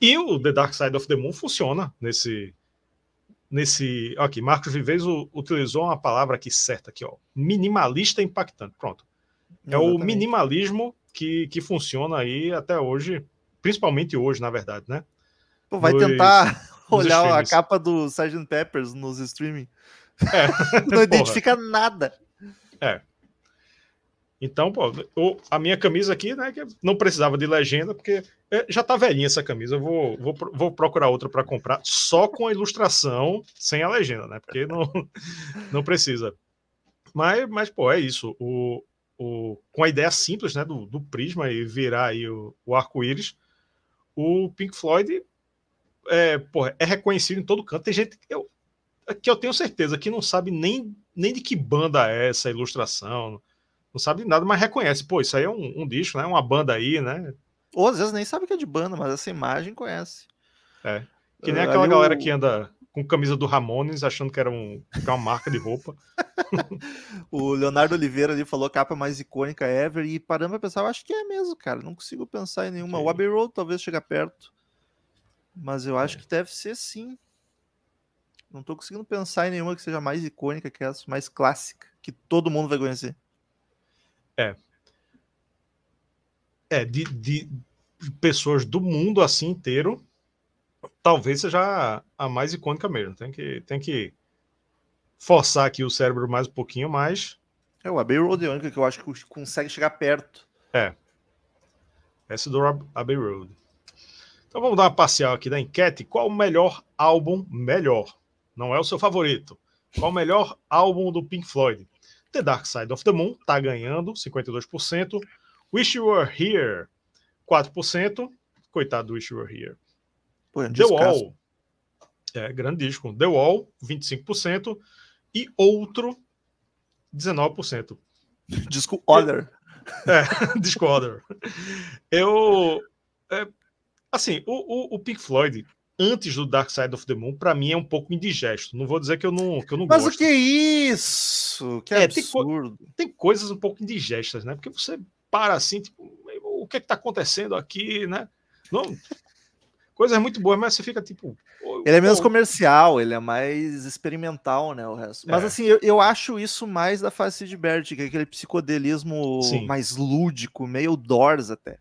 S1: E o The Dark Side of the Moon funciona nesse, nesse. Aqui, Marcos Vives utilizou uma palavra aqui certa aqui, ó. Minimalista impactante. Pronto. É Exatamente. o minimalismo que, que funciona aí até hoje, principalmente hoje, na verdade, né?
S2: Pô, vai nos, tentar olhar a capa do Sgt. Peppers nos streaming. É. Não identifica nada.
S1: É. Então, pô, a minha camisa aqui, né, que não precisava de legenda, porque é, já tá velhinha essa camisa. Eu vou, vou, vou procurar outra para comprar, só com a ilustração, sem a legenda, né? Porque não, não precisa. Mas, mas, pô, é isso. O, o, com a ideia simples, né, do, do prisma e virar aí o, o arco-íris, o Pink Floyd é, porra, é reconhecido em todo canto. Tem gente que eu, que eu tenho certeza que não sabe nem, nem de que banda é essa ilustração não sabe de nada, mas reconhece. Pô, isso aí é um, um disco, né? Uma banda aí, né?
S2: Ou às vezes nem sabe que é de banda, mas essa imagem conhece.
S1: É. Que nem uh, aquela galera eu... que anda com camisa do Ramones, achando que era, um, que era uma marca de roupa.
S2: o Leonardo Oliveira ali falou capa mais icônica ever, e parando pra pensar, eu acho que é mesmo, cara. Não consigo pensar em nenhuma. O Abbey Road talvez chegue perto. Mas eu acho é. que deve ser sim. Não tô conseguindo pensar em nenhuma que seja mais icônica que essa, mais clássica, que todo mundo vai conhecer.
S1: É. É, de, de pessoas do mundo assim inteiro, talvez seja a mais icônica mesmo. Tem que, tem que forçar aqui o cérebro mais um pouquinho, mais.
S2: É, o Abbey Road é a única que eu acho que consegue chegar perto.
S1: É. Essa do Abbey Road. Então vamos dar uma parcial aqui da enquete. Qual o melhor álbum? Melhor. Não é o seu favorito. Qual o melhor álbum do Pink Floyd? The Dark Side of the Moon está ganhando 52%. Wish You Were Here, 4%. Coitado do Wish You Were Here. Pô, é um The Wall, é, grande disco. The Wall, 25%. E outro, 19%.
S2: Disco Other.
S1: É, disco Other. Eu. É, assim, o, o, o Pink Floyd, antes do Dark Side of the Moon, para mim é um pouco indigesto. Não vou dizer que eu não, que eu não
S2: Mas
S1: gosto.
S2: Mas o que é isso? Que é, absurdo.
S1: Tem, tem, coisas um pouco indigestas, né? Porque você para assim, tipo, o que é que tá acontecendo aqui, né? Não, coisas muito boas, mas você fica tipo.
S2: Ele é menos comercial, ele é mais experimental, né? O resto. Mas é. assim, eu, eu, acho isso mais da fase de Bert, que é aquele psicodelismo Sim. mais lúdico, meio Doors até.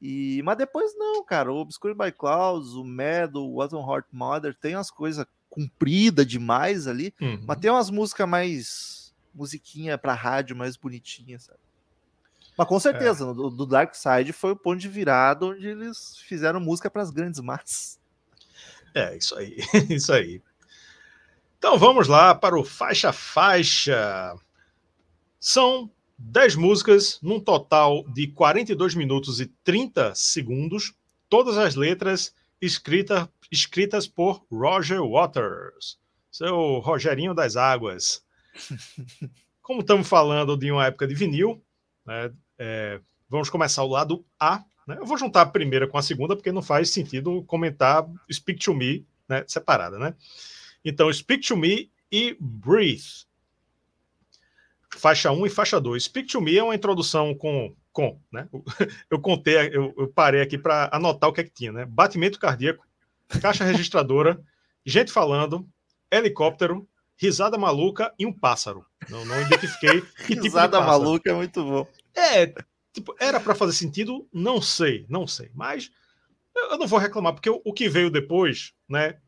S2: E, mas depois não, cara. O Obscure by Clouds, o Mad, o What on Heart Mother, tem umas coisas compridas demais ali, uhum. mas tem umas músicas mais. musiquinha pra rádio mais bonitinha, sabe? Mas com certeza, é. do, do Dark Side foi o ponto de virada onde eles fizeram música para as grandes massas.
S1: É, isso aí, isso aí. Então vamos lá para o faixa faixa. São 10 músicas, num total de 42 minutos e 30 segundos, todas as letras escrita, escritas por Roger Waters, seu Rogerinho das Águas. Como estamos falando de uma época de vinil, né, é, vamos começar o lado A. Né? Eu vou juntar a primeira com a segunda, porque não faz sentido comentar Speak to Me né, separada. Né? Então, Speak to Me e Breathe faixa 1 e faixa 2. Speak to Me é uma introdução com. com né? Eu contei, eu, eu parei aqui para anotar o que é que tinha, né? Batimento cardíaco, caixa registradora, gente falando, helicóptero, risada maluca e um pássaro. Não, não identifiquei
S2: que tipo Risada maluca é muito bom.
S1: É, tipo, era para fazer sentido? Não sei, não sei. Mas eu não vou reclamar, porque o, o que veio depois, né,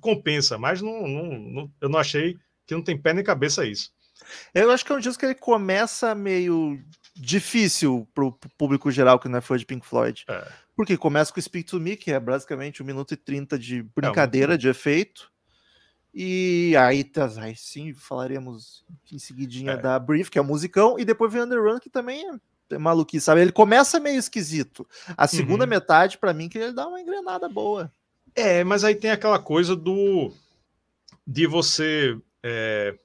S1: compensa, mas não, não, não, eu não achei que não tem pé nem cabeça isso.
S2: Eu acho que é um disco que ele começa meio difícil pro público geral que não é fã de Pink Floyd. É. Porque começa com Speak to Me, que é basicamente 1 minuto e 30 de brincadeira, é, de efeito. E aí, tá, aí sim falaremos em seguidinha é. da Brief, que é o musicão, e depois vem Underrun, que também é, é maluquice, sabe? Ele começa meio esquisito. A segunda uhum. metade, para mim, que ele dá uma engrenada boa.
S1: É, mas aí tem aquela coisa do de você é,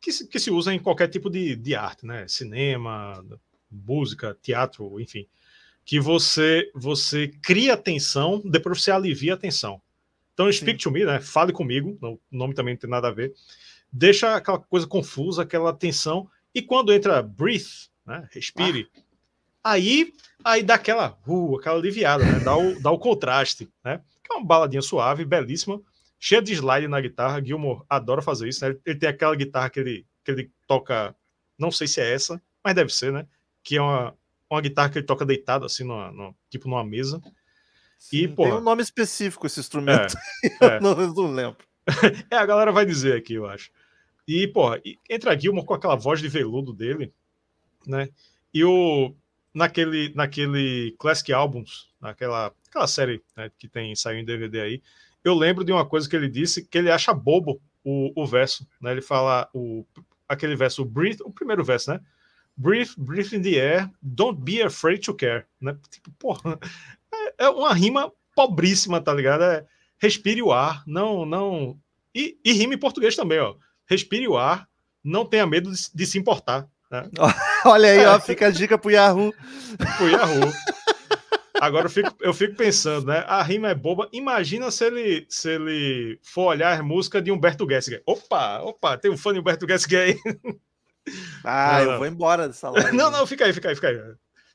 S1: que se, que se usa em qualquer tipo de, de arte, né? Cinema, música, teatro, enfim. Que você você cria tensão, depois você alivia a tensão. Então, speak Sim. to me, né? Fale comigo, o nome também não tem nada a ver. Deixa aquela coisa confusa, aquela tensão. E quando entra breathe, né? Respire. Ah. Aí, aí dá aquela, uh, aquela aliviada, né? Dá o, dá o contraste, né? Que é uma baladinha suave, belíssima cheia de slide na guitarra. Gilmore adora fazer isso, né? Ele tem aquela guitarra que ele, que ele toca, não sei se é essa, mas deve ser, né? Que é uma, uma guitarra que ele toca deitado, assim, numa, numa tipo numa mesa.
S2: Sim, e, porra, tem um nome específico esse instrumento. É, é. não, não lembro.
S1: é, a galera vai dizer aqui, eu acho. E, porra, entra Gilmore com aquela voz de veludo dele, né? E o naquele naquele Classic Albums, naquela aquela série né, que tem saiu em DVD aí, eu lembro de uma coisa que ele disse que ele acha bobo o, o verso, né? Ele fala o, aquele verso, breathe, o primeiro verso, né? Breathe, breathe in the air, don't be afraid to care, né? Tipo, porra, é, uma rima pobríssima, tá ligado? É, respire o ar, não, não. E, e rima em português também, ó. Respire o ar, não tenha medo de, de se importar. Né?
S2: Olha aí, ó, fica a dica pro Yahoo.
S1: Pro Yahoo. Agora eu fico, eu fico pensando, né? A rima é boba. Imagina se ele, se ele for olhar as músicas de Humberto Gessinger. Opa, opa, tem um fã de Humberto Gessinger aí.
S2: Ah, não, eu não. vou embora dessa live.
S1: Não, não, fica aí, fica aí, fica aí.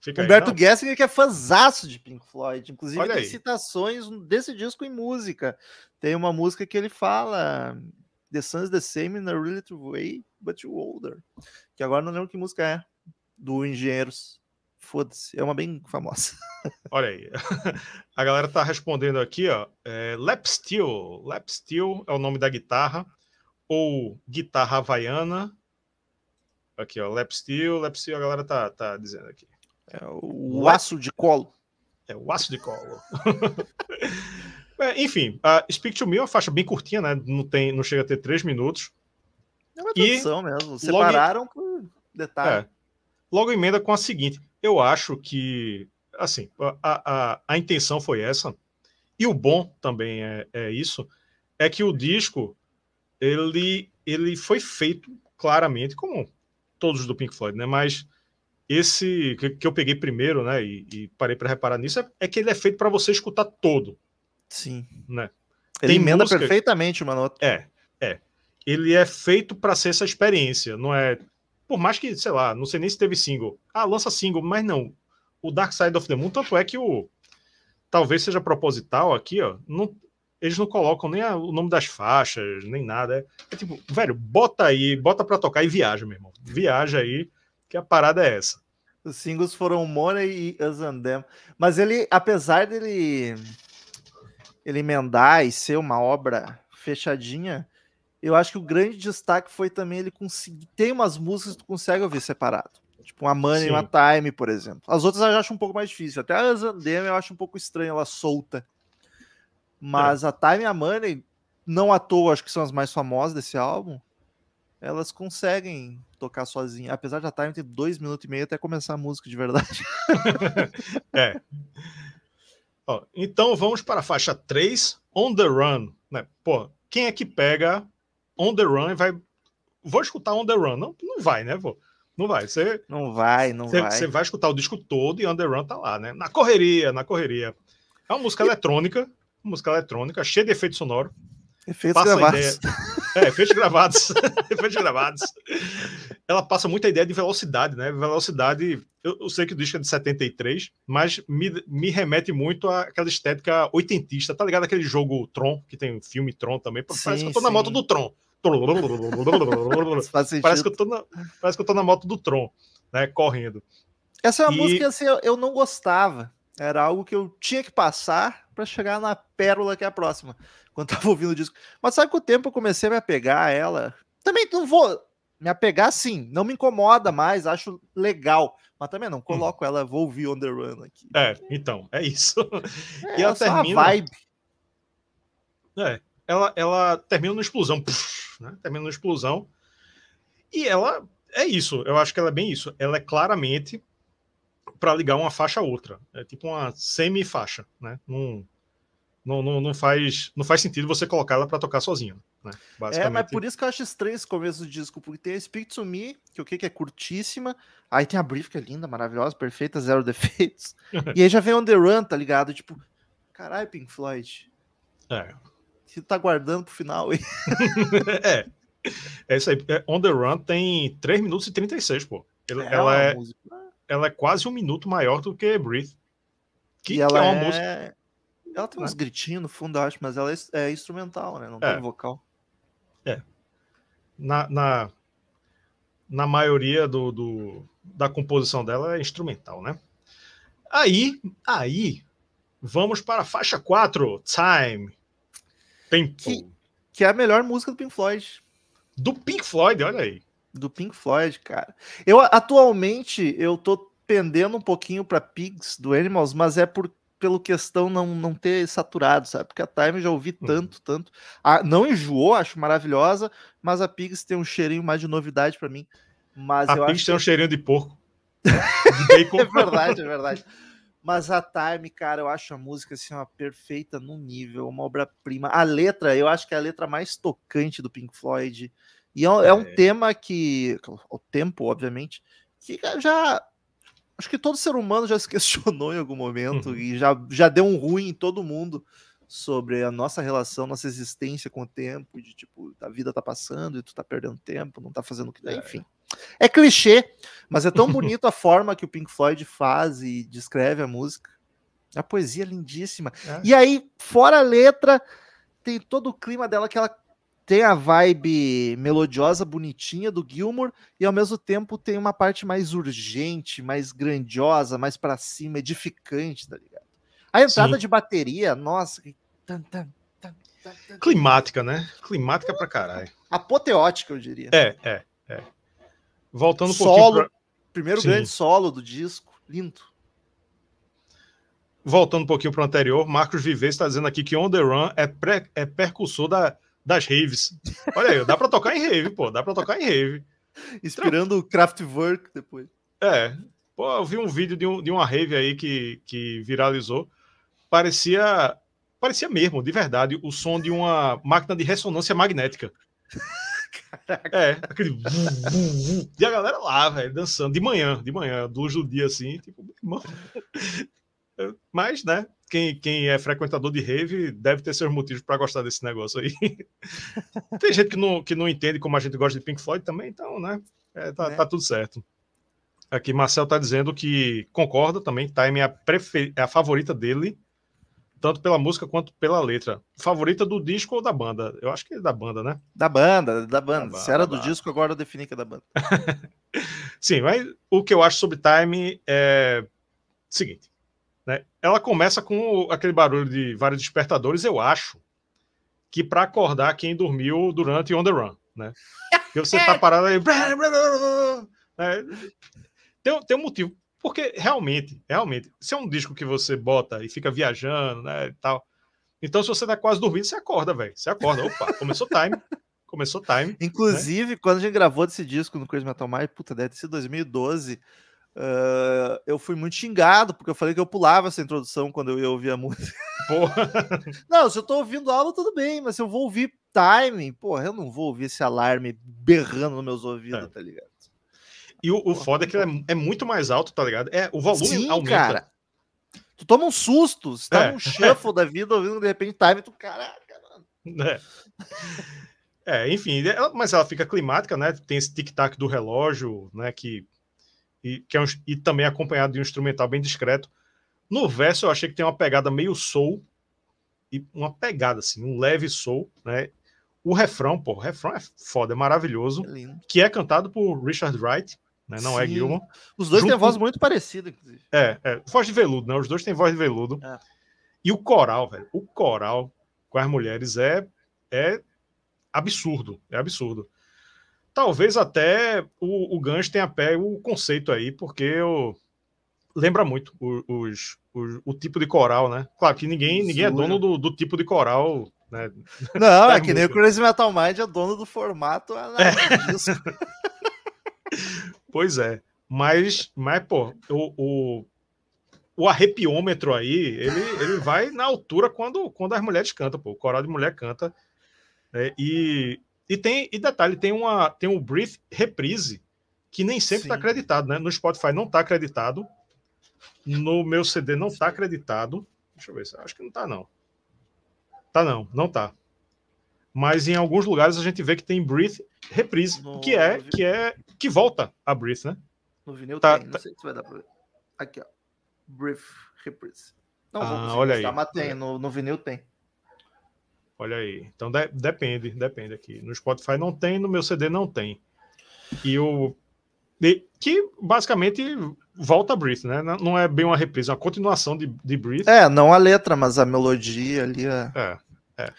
S1: Fica
S2: Humberto aí, Gessinger que é fãzaço de Pink Floyd. Inclusive Olha tem aí. citações desse disco em música. Tem uma música que ele fala The Sun's the same in a relative way, but you older. Que agora não lembro que música é. Do Engenheiros. Foda-se, é uma bem famosa.
S1: Olha aí. A galera tá respondendo aqui, ó. É, Lap Steel. Lap Steel é o nome da guitarra. Ou guitarra havaiana. Aqui, ó. Lap Steel. Lap Steel, a galera tá, tá dizendo aqui.
S2: É o, o aço de colo.
S1: É o aço de colo. é, enfim, a Speak to Me é uma faixa bem curtinha, né? Não, tem, não chega a ter três minutos.
S2: É uma tradução mesmo. Separaram logo, por detalhe. É,
S1: logo emenda com a seguinte eu acho que, assim, a, a, a intenção foi essa, e o bom também é, é isso, é que o disco, ele, ele foi feito claramente, como todos do Pink Floyd, né? Mas esse que, que eu peguei primeiro, né? E, e parei para reparar nisso, é, é, que ele é feito para você escutar todo.
S2: Sim.
S1: Né?
S2: Ele Tem emenda música... perfeitamente uma nota.
S1: É, é. Ele é feito para ser essa experiência, não é por mais que, sei lá, não sei nem se teve single. Ah, lança single, mas não. O Dark Side of the Moon, tanto é que o. Talvez seja proposital aqui, ó. Não, eles não colocam nem a, o nome das faixas, nem nada. É, é, tipo, velho, bota aí, bota pra tocar e viaja, meu irmão. Viaja aí, que a parada é essa.
S2: Os singles foram Money e Us and Them. Mas ele, apesar dele ele emendar e ser uma obra fechadinha, eu acho que o grande destaque foi também ele conseguir. Tem umas músicas que tu consegue ouvir separado. Tipo uma Money e uma Time, por exemplo. As outras eu já acho um pouco mais difícil. Até a Zandem eu acho um pouco estranho ela solta. Mas é. a Time e a Money, não à toa, acho que são as mais famosas desse álbum. Elas conseguem tocar sozinha. Apesar de a Time ter dois minutos e meio até começar a música de verdade.
S1: é. Ó, então vamos para a faixa 3, On the Run. Né? Pô, quem é que pega on the run e vai. Vou escutar on the run. Não, não vai, né, vô? Não vai. Você,
S2: não vai, não
S1: você,
S2: vai.
S1: Você vai escutar o disco todo e on the run tá lá, né? Na correria, na correria. É uma música e... eletrônica, música eletrônica, cheia de efeito sonoro.
S2: Efeitos gravados.
S1: É, efeitos gravados. efeitos gravados. Ela passa muita ideia de velocidade, né? Velocidade. Eu, eu, sei que o disco é de 73, mas me, me remete muito àquela estética oitentista. Tá ligado aquele jogo Tron, que tem o filme Tron também? Sim, Parece que eu tô sim. na moto do Tron. parece, que eu tô na, parece que eu tô na moto do Tron, né? Correndo.
S2: Essa é uma e... música assim, eu, eu não gostava. Era algo que eu tinha que passar para chegar na pérola que é a próxima, quando tava ouvindo o disco. Mas sabe que o tempo eu comecei a me apegar a ela? Também não vou me apegar sim, não me incomoda mais, acho legal. Mas também não hum. coloco hum. ela, vou ouvir On The Run aqui.
S1: É, então, é isso.
S2: É, e ela termina. vibe.
S1: É, ela, ela termina no explosão. Puff, né? Termina no explosão. E ela é isso, eu acho que ela é bem isso. Ela é claramente para ligar uma faixa a outra. É tipo uma semi-faixa, né? Não, não, não, não, faz, não faz sentido você colocar ela para tocar sozinho. Né?
S2: É, mas por isso que eu acho estranho esse começo do disco, porque tem a Speak to Me, que o que, é curtíssima, aí tem a Brief, que é linda, maravilhosa, perfeita, zero defeitos, e aí já vem On The Run, tá ligado? Tipo, caralho, Pink Floyd.
S1: É.
S2: Você tá guardando pro final aí.
S1: é. É isso aí. É, On The Run tem 3 minutos e 36, pô. Ela é, ela é, ela é quase um minuto maior do que Breathe.
S2: Que, ela que é uma é... música. Ela tem uns né? gritinhos no fundo, acho, mas ela é, é instrumental, né? Não é. tem vocal.
S1: É. Na, na, na maioria do, do, da composição dela é instrumental, né? Aí, aí, vamos para a faixa 4, Time.
S2: Tempo. Que, que é a melhor música do Pink Floyd.
S1: Do Pink Floyd, olha aí
S2: do Pink Floyd, cara. Eu atualmente eu tô pendendo um pouquinho para Pigs do Animals, mas é por pelo questão não, não ter saturado, sabe? Porque a Time já ouvi uhum. tanto, tanto. A, não enjoou, acho maravilhosa, mas a Pigs tem um cheirinho mais de novidade para mim. Mas
S1: a Pigs tem
S2: que...
S1: um cheirinho de porco.
S2: De é verdade, é verdade. Mas a Time, cara, eu acho a música assim uma perfeita no nível, uma obra-prima. A letra, eu acho que é a letra mais tocante do Pink Floyd. E é, é um é. tema que. O tempo, obviamente, que já acho que todo ser humano já se questionou em algum momento
S1: Uhum.
S2: e já, já deu um ruim em todo mundo sobre a nossa relação, nossa existência com o tempo, de tipo, a vida tá passando e tu tá perdendo tempo, não tá fazendo o que dá,
S1: É.
S2: enfim. É clichê, mas é tão bonito a forma que o Pink Floyd faz e descreve a música. A poesia é lindíssima.
S1: É.
S2: E aí, fora a letra, tem todo o clima dela que ela tem a vibe melodiosa, bonitinha do Gilmour e ao mesmo tempo tem uma parte mais urgente, mais grandiosa, mais pra cima, edificante, tá ligado? A entrada
S1: Sim.
S2: de bateria, nossa, que tan, tan, tan,
S1: Climática, né? Climática pra caralho.
S2: apoteótica, eu diria.
S1: É, é, é. Voltando um
S2: Solo,
S1: pra-
S2: primeiro
S1: Sim.
S2: grande solo do disco, lindo.
S1: voltando um pouquinho para o anterior, Marcos Vives está dizendo aqui que On The Run é, pré, é percussor da, das raves. Olha aí, dá para tocar em rave, pô, dá para tocar em rave.
S2: Inspirando o Kraftwerk depois.
S1: É, pô, eu vi um vídeo de, um, de uma rave aí que, que viralizou, parecia, parecia mesmo, de verdade, o som de uma máquina de ressonância magnética. É, aquele... E a galera lá, velho, dançando, de manhã, de manhã, luz do dia, assim, tipo, irmão. Mas, né, quem, quem é frequentador de rave deve ter seus motivos para gostar desse negócio aí. Tem gente que não, que não entende como a gente gosta de Pink Floyd também, então, né, é, tá,
S2: Né?
S1: tá tudo certo. Aqui, Marcel tá dizendo que concorda também, Time é a, prefe... é a favorita dele, tanto pela música quanto pela letra. Favorita do disco ou da banda? Eu acho que é da banda, né?
S2: Da banda, da banda.
S1: Da
S2: Se era do
S1: da
S2: disco, agora eu defini que é da banda.
S1: Sim, mas o que eu acho sobre Time é o seguinte, né? Ela começa com aquele barulho de vários despertadores, eu acho que para acordar quem dormiu durante On The Run, né? Porque você tá parado aí, né? tem, tem um motivo, porque realmente, realmente, se é um disco que você bota e fica viajando, né, e tal, então se você tá quase dormindo, você acorda, velho, você acorda, opa, começou Time, começou Time,
S2: Inclusive, quando a gente gravou desse disco no Crazy Metal Mind, puta, deve sido 2012. Eu fui muito xingado, porque eu falei que eu pulava essa introdução quando eu ia ouvir a música.
S1: porra,
S2: Não, se eu tô ouvindo aula, tudo bem, mas se eu vou ouvir timing, porra, eu não vou ouvir esse alarme berrando nos meus ouvidos,
S1: É.
S2: tá ligado?
S1: E o, o foda é que ele é, é muito mais alto, tá ligado? É, o volume
S2: Sim,
S1: aumenta.
S2: cara. Tu toma um susto, você tá
S1: É.
S2: num shuffle da vida, ouvindo de repente time, tu, caraca, mano.
S1: né? É, enfim, ela- mas ela fica climática, né? Tem esse tic-tac do relógio, né? Que, e, que é um- e também acompanhado de um instrumental bem discreto. No verso, eu achei que tem uma pegada meio soul, e uma pegada, assim, um leve soul, né? O refrão, pô, o refrão é foda, é maravilhoso,
S2: É
S1: que é cantado por Richard Wright, né? Não é
S2: Sim.
S1: Gilmore.
S2: Os dois
S1: Junto
S2: têm voz muito parecida, inclusive.
S1: É, é, voz de veludo, né? Os dois têm voz de veludo.
S2: É.
S1: E o coral, velho, o coral com as mulheres é, é absurdo, é absurdo. Talvez até o, o Gans tenha pego o conceito aí, porque eu, lembra muito o, os, os- o tipo de coral, né? Claro que ninguém, ninguém é dono do, do tipo de coral, né?
S2: Não, é que nem o. Crazy Metal Mind é dono do formato analógico disco.
S1: Pois é. Mas, mas pô, o, o, o arrepiômetro aí, ele, ele vai na altura quando, quando as mulheres cantam, pô. O coral de mulher canta. né? e, e tem, e detalhe, tem uma tem um brief reprise que nem sempre está acreditado, né? No Spotify não está acreditado. No meu CD não está acreditado. Deixa eu ver, se- acho que não tá não. Tá não, não tá. Mas em alguns lugares a gente vê que tem brief reprise,
S2: No-
S1: que é que é que volta a brief, né?
S2: No vinil
S1: Tá,
S2: tem,
S1: tá.
S2: não sei se vai dar pra ver. Aqui, ó. Brief Reprise. Não
S1: Ah,
S2: vou
S1: olha aí.
S2: mas tem, no, no vinil tem.
S1: Olha aí. Então de- depende, depende aqui. No Spotify não tem, no meu CD não tem. E o e- que basicamente volta a Breathe, né? Não- é bem uma reprise, é uma continuação de, de Breathe.
S2: É, não a letra, mas a melodia ali. É...
S1: É.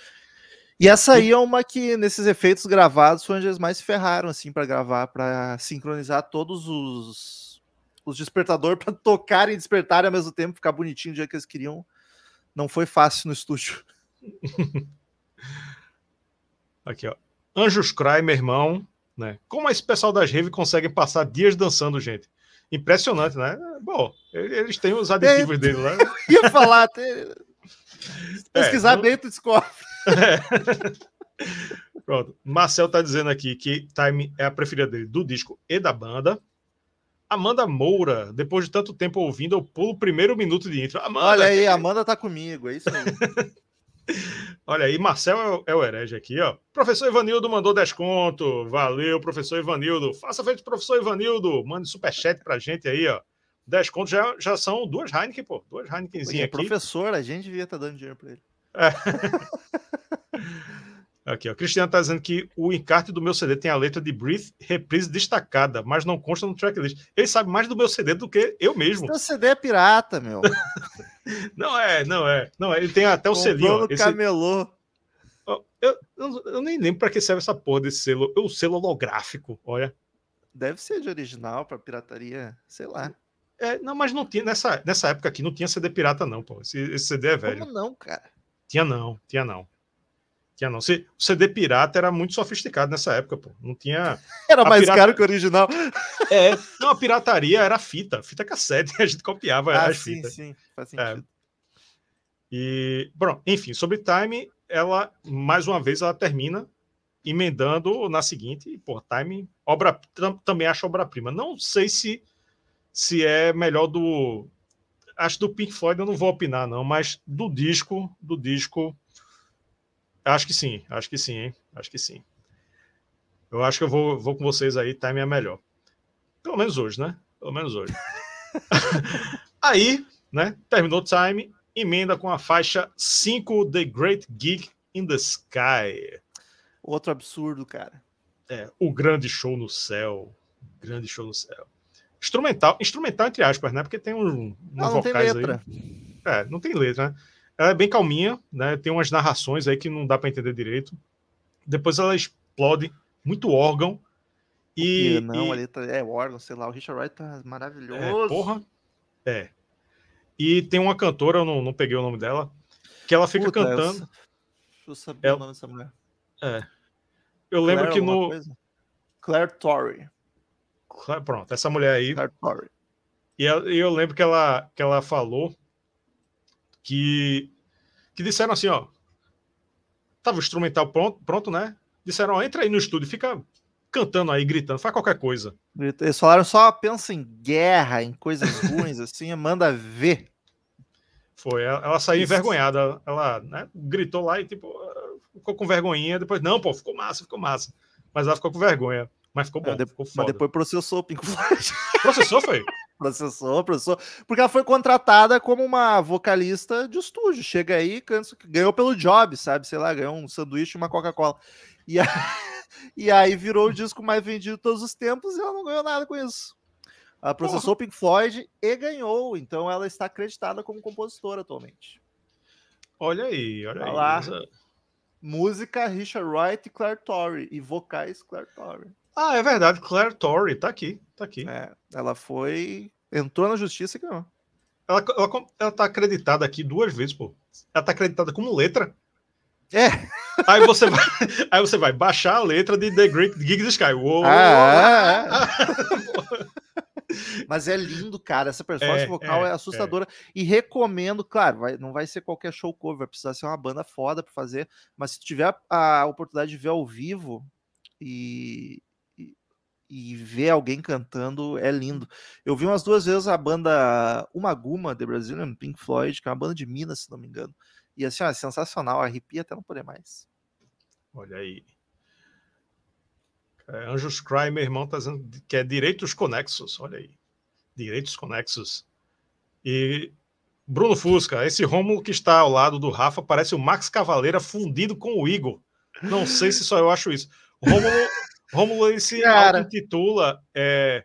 S2: E essa aí é uma que, nesses efeitos gravados, foi onde eles mais se ferraram, assim, para gravar, para sincronizar todos os, os despertadores para tocarem e despertarem ao mesmo tempo, ficar bonitinho do jeito que eles queriam. Não foi fácil no estúdio.
S1: Aqui, ó. Anjos Cry, meu irmão, né? Como esse pessoal das rave consegue passar dias dançando, gente? Impressionante, né? Bom, eles têm os aditivos dele lá.
S2: Ia falar até. Pesquisar
S1: não-
S2: bem, tu descobre.
S1: Pronto. Marcel tá dizendo aqui que Time é a preferida dele do disco e da banda. Amanda Moura, depois de tanto tempo ouvindo, eu pulo o primeiro minuto de intro. Amanda,
S2: Olha aí, Amanda tá comigo, é isso aí.
S1: Olha aí, Marcel é o, é o herege aqui, ó. Professor Ivanildo mandou desconto. Valeu, professor Ivanildo. Faça feito, professor Ivanildo. Mande superchat pra gente aí, ó. Desconto já, já são duas Heineken, pô. Duas Heinekenzinhas
S2: é
S1: aqui.
S2: professor, a gente devia estar dando dinheiro pra ele.
S1: É. Aqui, ó. Cristiano tá dizendo que o encarte do meu CD tem a letra de Breathe reprise destacada, mas não consta no tracklist. Ele sabe mais do meu CD do que eu mesmo.
S2: Seu CD é pirata, meu.
S1: Não é, não é. Não é. Ele tem até o
S2: Comprou
S1: selinho.
S2: no
S1: Esse-
S2: camelô.
S1: eu, eu, eu nem lembro pra que serve essa porra desse selo. O selo holográfico, olha.
S2: Deve ser de original pra pirataria, sei lá.
S1: É, não, mas não tinha. Nessa, nessa época aqui não tinha CD pirata, não, pô. Esse, esse CD é velho.
S2: Como não, cara?
S1: Tinha não, tinha não. Tinha não. Se- O CD pirata era muito sofisticado nessa época, pô. Não tinha.
S2: Era mais
S1: pirata-
S2: caro que o original.
S1: É, não, a pirataria era fita, fita cassete, a gente copiava
S2: Ah,
S1: as
S2: sim,
S1: fitas.
S2: sim. Faz
S1: É.
S2: sentido.
S1: E, bom, enfim, sobre Time, ela, mais uma vez, ela termina emendando na seguinte, e, pô, Time, obra, tam- também acho obra-prima. Não sei se, se é melhor do. Acho do Pink Floyd eu não vou opinar, não, mas do disco, do disco, acho que sim, acho que sim, hein? Acho que sim. Eu acho que eu vou, vou com vocês aí, Time é melhor. Pelo menos hoje, né? Pelo menos hoje. aí, né? Terminou Time, emenda com a faixa 5 The Great Gig in the Sky.
S2: Outro absurdo, cara.
S1: É, o grande show no céu. Grande show no céu. Instrumental, instrumental entre aspas, né? Porque tem um, uns
S2: Não, não tem
S1: vocais
S2: letra.
S1: aí. É, não tem letra, né? Ela é bem calminha, né? Tem umas narrações aí que não dá para entender direito. Depois ela explode muito órgão. E,
S2: não,
S1: e-
S2: ali tá, é órgão, sei lá. O Richard Wright tá
S1: é,
S2: maravilhoso.
S1: porra. É. E tem uma cantora, eu não, não peguei o nome dela, que ela fica
S2: Puta, eu
S1: cantando.
S2: Deixa eu saber
S1: Ela-
S2: o nome dessa mulher.
S1: Eu lembro
S2: Claire
S1: que
S2: alguma
S1: no.
S2: coisa? Claire Torrey.
S1: Pronto, essa mulher aí.
S2: Claire Torrey.
S1: E ela- e eu lembro que ela, que ela falou que, que disseram assim, ó. Tava o instrumental pronto, pronto, né? Disseram, ó, entra aí no estúdio, fica cantando aí, gritando, faz qualquer coisa.
S2: Eles falaram só pensa em guerra, em coisas ruins, assim, manda ver.
S1: Foi, ela, ela saiu
S2: Isso.
S1: envergonhada, ela né, gritou lá e tipo, ficou com vergonhinha, depois, não, pô, ficou massa, ficou massa. Mas ela ficou com vergonha, mas ficou bom,
S2: É, de-
S1: ficou
S2: Mas depois processou o Pink Floyd.
S1: Processou, foi?
S2: processou, processou. Porque ela foi contratada como uma vocalista de estúdio. Chega aí, canta, ganhou pelo job, sabe? Sei lá, ganhou um sanduíche e uma Coca-Cola. E, a- e aí virou o disco mais vendido de todos os tempos e ela não ganhou nada com isso. Ela processou Pink Floyd e ganhou, então ela está acreditada como compositora atualmente.
S1: Olha aí, olha
S2: Tá
S1: aí.
S2: lá. Música, Richard Wright e Claire Torrey. E vocais, Claire Torrey.
S1: Ah, é verdade, Claire Torrey, tá aqui, tá aqui.
S2: É, ela foi. Entrou na justiça e ganhou.
S1: Ela, ela, ela tá acreditada aqui duas vezes, pô. Ela tá acreditada como letra.
S2: É.
S1: Aí você vai, aí você vai baixar a letra de The Great Gig the Sky. Uou!
S2: Ah, Mas é lindo, cara. Essa performance
S1: É,
S2: vocal é,
S1: é,
S2: assustadora. E recomendo, claro, vai- não vai ser qualquer show cover, vai precisar ser uma banda foda pra fazer. Mas se tiver a oportunidade de ver ao vivo e, e, ver alguém cantando, é lindo. Eu vi umas duas vezes a banda Uma Guma, The Brazilian Pink Floyd, que é uma banda de Minas, se não me engano. E assim, ó, é sensacional, arrepia até não poder mais.
S1: Olha aí. É, Anjos Cry, meu irmão, tá dizendo que é direitos conexos. Olha aí. Direitos conexos. E Bruno Fusca, esse Rômulo que está ao lado do Rafa parece o Max Cavaleira fundido com o Igor. Não sei se só eu acho isso. Rômulo, Rômulo ele se
S2: Cara.
S1: intitula é,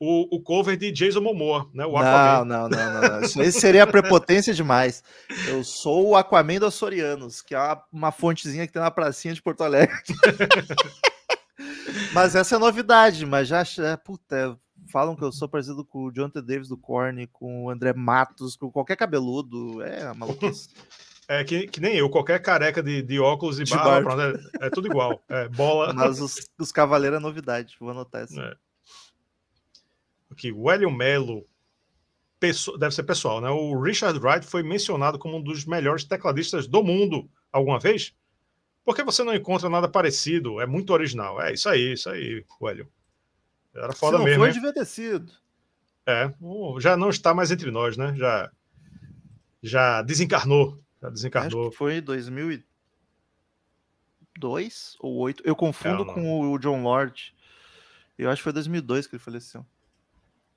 S1: o, o cover de Jason Momoa, né? O
S2: Não,
S1: Aquaman.
S2: não, não, não, não. Isso aí seria prepotência demais. Eu sou o Aquaman dos Açorianos, que é uma, uma fontezinha que tem na pracinha de Porto Alegre. mas essa é novidade, mas já, já puta, falam que eu sou parecido com o Jonathan Davis do Korn, com o André Matos, com qualquer cabeludo. É maluquice.
S1: É que, que nem eu, qualquer careca de, de óculos e
S2: De
S1: barba, pronto, é, é tudo igual. É, bola.
S2: Mas os, os Cavaleiros é novidade, vou anotar essa.
S1: É. Aqui, o Hélio Melo, pesso- deve ser pessoal, né? O Richard Wright foi mencionado como um dos melhores tecladistas do mundo alguma vez? Por que você não encontra nada parecido? É muito original. É isso aí, isso aí, Hélio. Era
S2: Se
S1: foda
S2: não
S1: mesmo.
S2: foi, sido.
S1: É, já não está mais entre nós, né? Já, já desencarnou. Já desencarnou.
S2: foi 2002 ou 8. Eu confundo eu com o John Lord. Eu acho que foi 2002 que ele faleceu.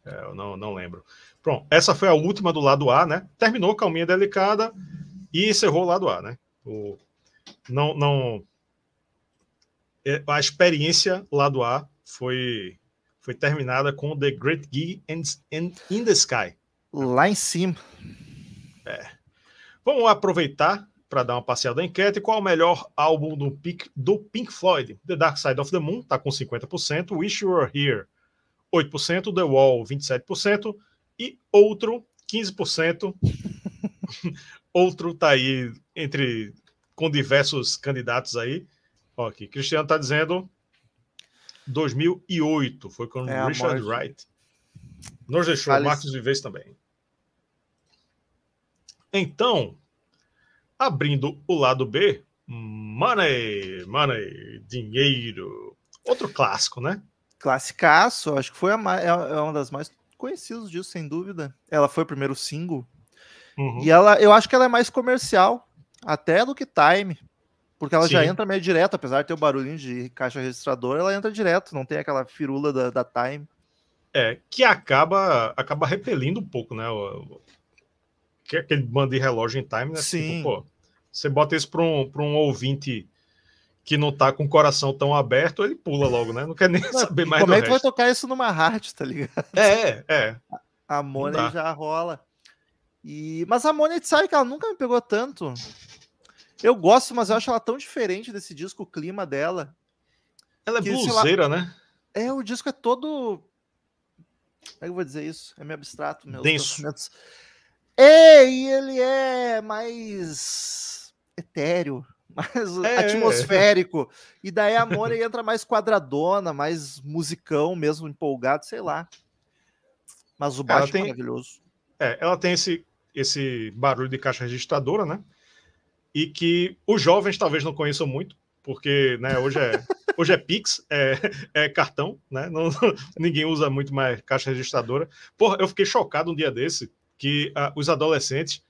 S1: É, eu não, não lembro. Pronto, essa foi a última do lado A, né? Terminou Calminha Delicada e encerrou o lado A, né? O, não, não. É, a experiência lado A foi, foi terminada com The Great Gig in, in the Sky.
S2: Lá em cima.
S1: É. Vamos aproveitar para dar uma passeada na enquete. Qual é o melhor álbum do Pink, do Pink Floyd? The Dark Side of the Moon está com 50%, Wish You Were Here 8%, The Wall 27% e outro 15%. outro está aí entre com diversos candidatos aí. Ó, aqui, Cristiano está dizendo 2008 foi quando é Richard Wright nos deixou. Alice. Marcos Vives também. Então, abrindo o lado B, money, money, dinheiro. Outro clássico, né?
S2: Classicaço, acho que foi a é, é uma das mais conhecidas disso, sem dúvida. Ela foi o primeiro single. Uhum. E ela, eu acho que ela é mais comercial, até do que Time. Porque ela Sim. já entra meio direto, apesar de ter o barulhinho de caixa registradora, ela entra direto, não tem aquela firula da, da Time.
S1: É, que acaba acaba repelindo um pouco, né? O, aquele bando de relógio em time, né? Tipo,
S2: Sim. Tipo, pô,
S1: você bota isso para um, um ouvinte que não tá com o coração tão aberto, ele pula logo, né? Não quer nem não, saber mais
S2: Como é que vai tocar isso numa rádio, tá ligado?
S1: É, é.
S2: A Money já rola. E... Mas a Money sabe que ela nunca me pegou tanto. Eu gosto, mas eu acho ela tão diferente desse disco, o clima dela.
S1: Ela é bluseira, né?
S2: É, o disco é todo. Como é que eu vou dizer isso? É meio abstrato, meus
S1: Denso.
S2: É, e ele é mais etéreo mais é. atmosférico. E daí a Mori entra mais quadradona, mais musicão mesmo, empolgado, sei lá. Mas o baixo é tem, é maravilhoso.
S1: É, ela tem esse, esse barulho de caixa registradora, né? E que os jovens talvez não conheçam muito, porque né, hoje é hoje é Pix, é, é cartão, né? Não, ninguém usa muito mais caixa registradora. Porra, eu fiquei chocado um dia desse que uh, os adolescentes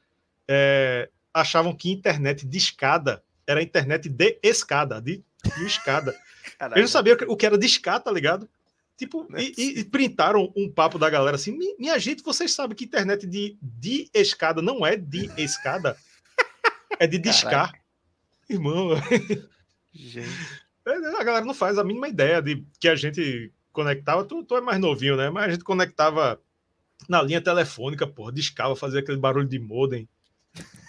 S1: é, achavam que internet de escada era internet de escada, de, de escada. Caralho. Eu não sabia o que era de escada, tá ligado? Tipo, e, e, printaram um papo da galera assim: minha gente, vocês sabem que internet de, de escada não é de escada, é de discar. Irmão. Gente. É, a galera não faz a mínima ideia de que a gente conectava. Tu, tu é mais novinho, né? Mas a gente conectava na linha telefônica, porra, discava, fazia aquele barulho de modem.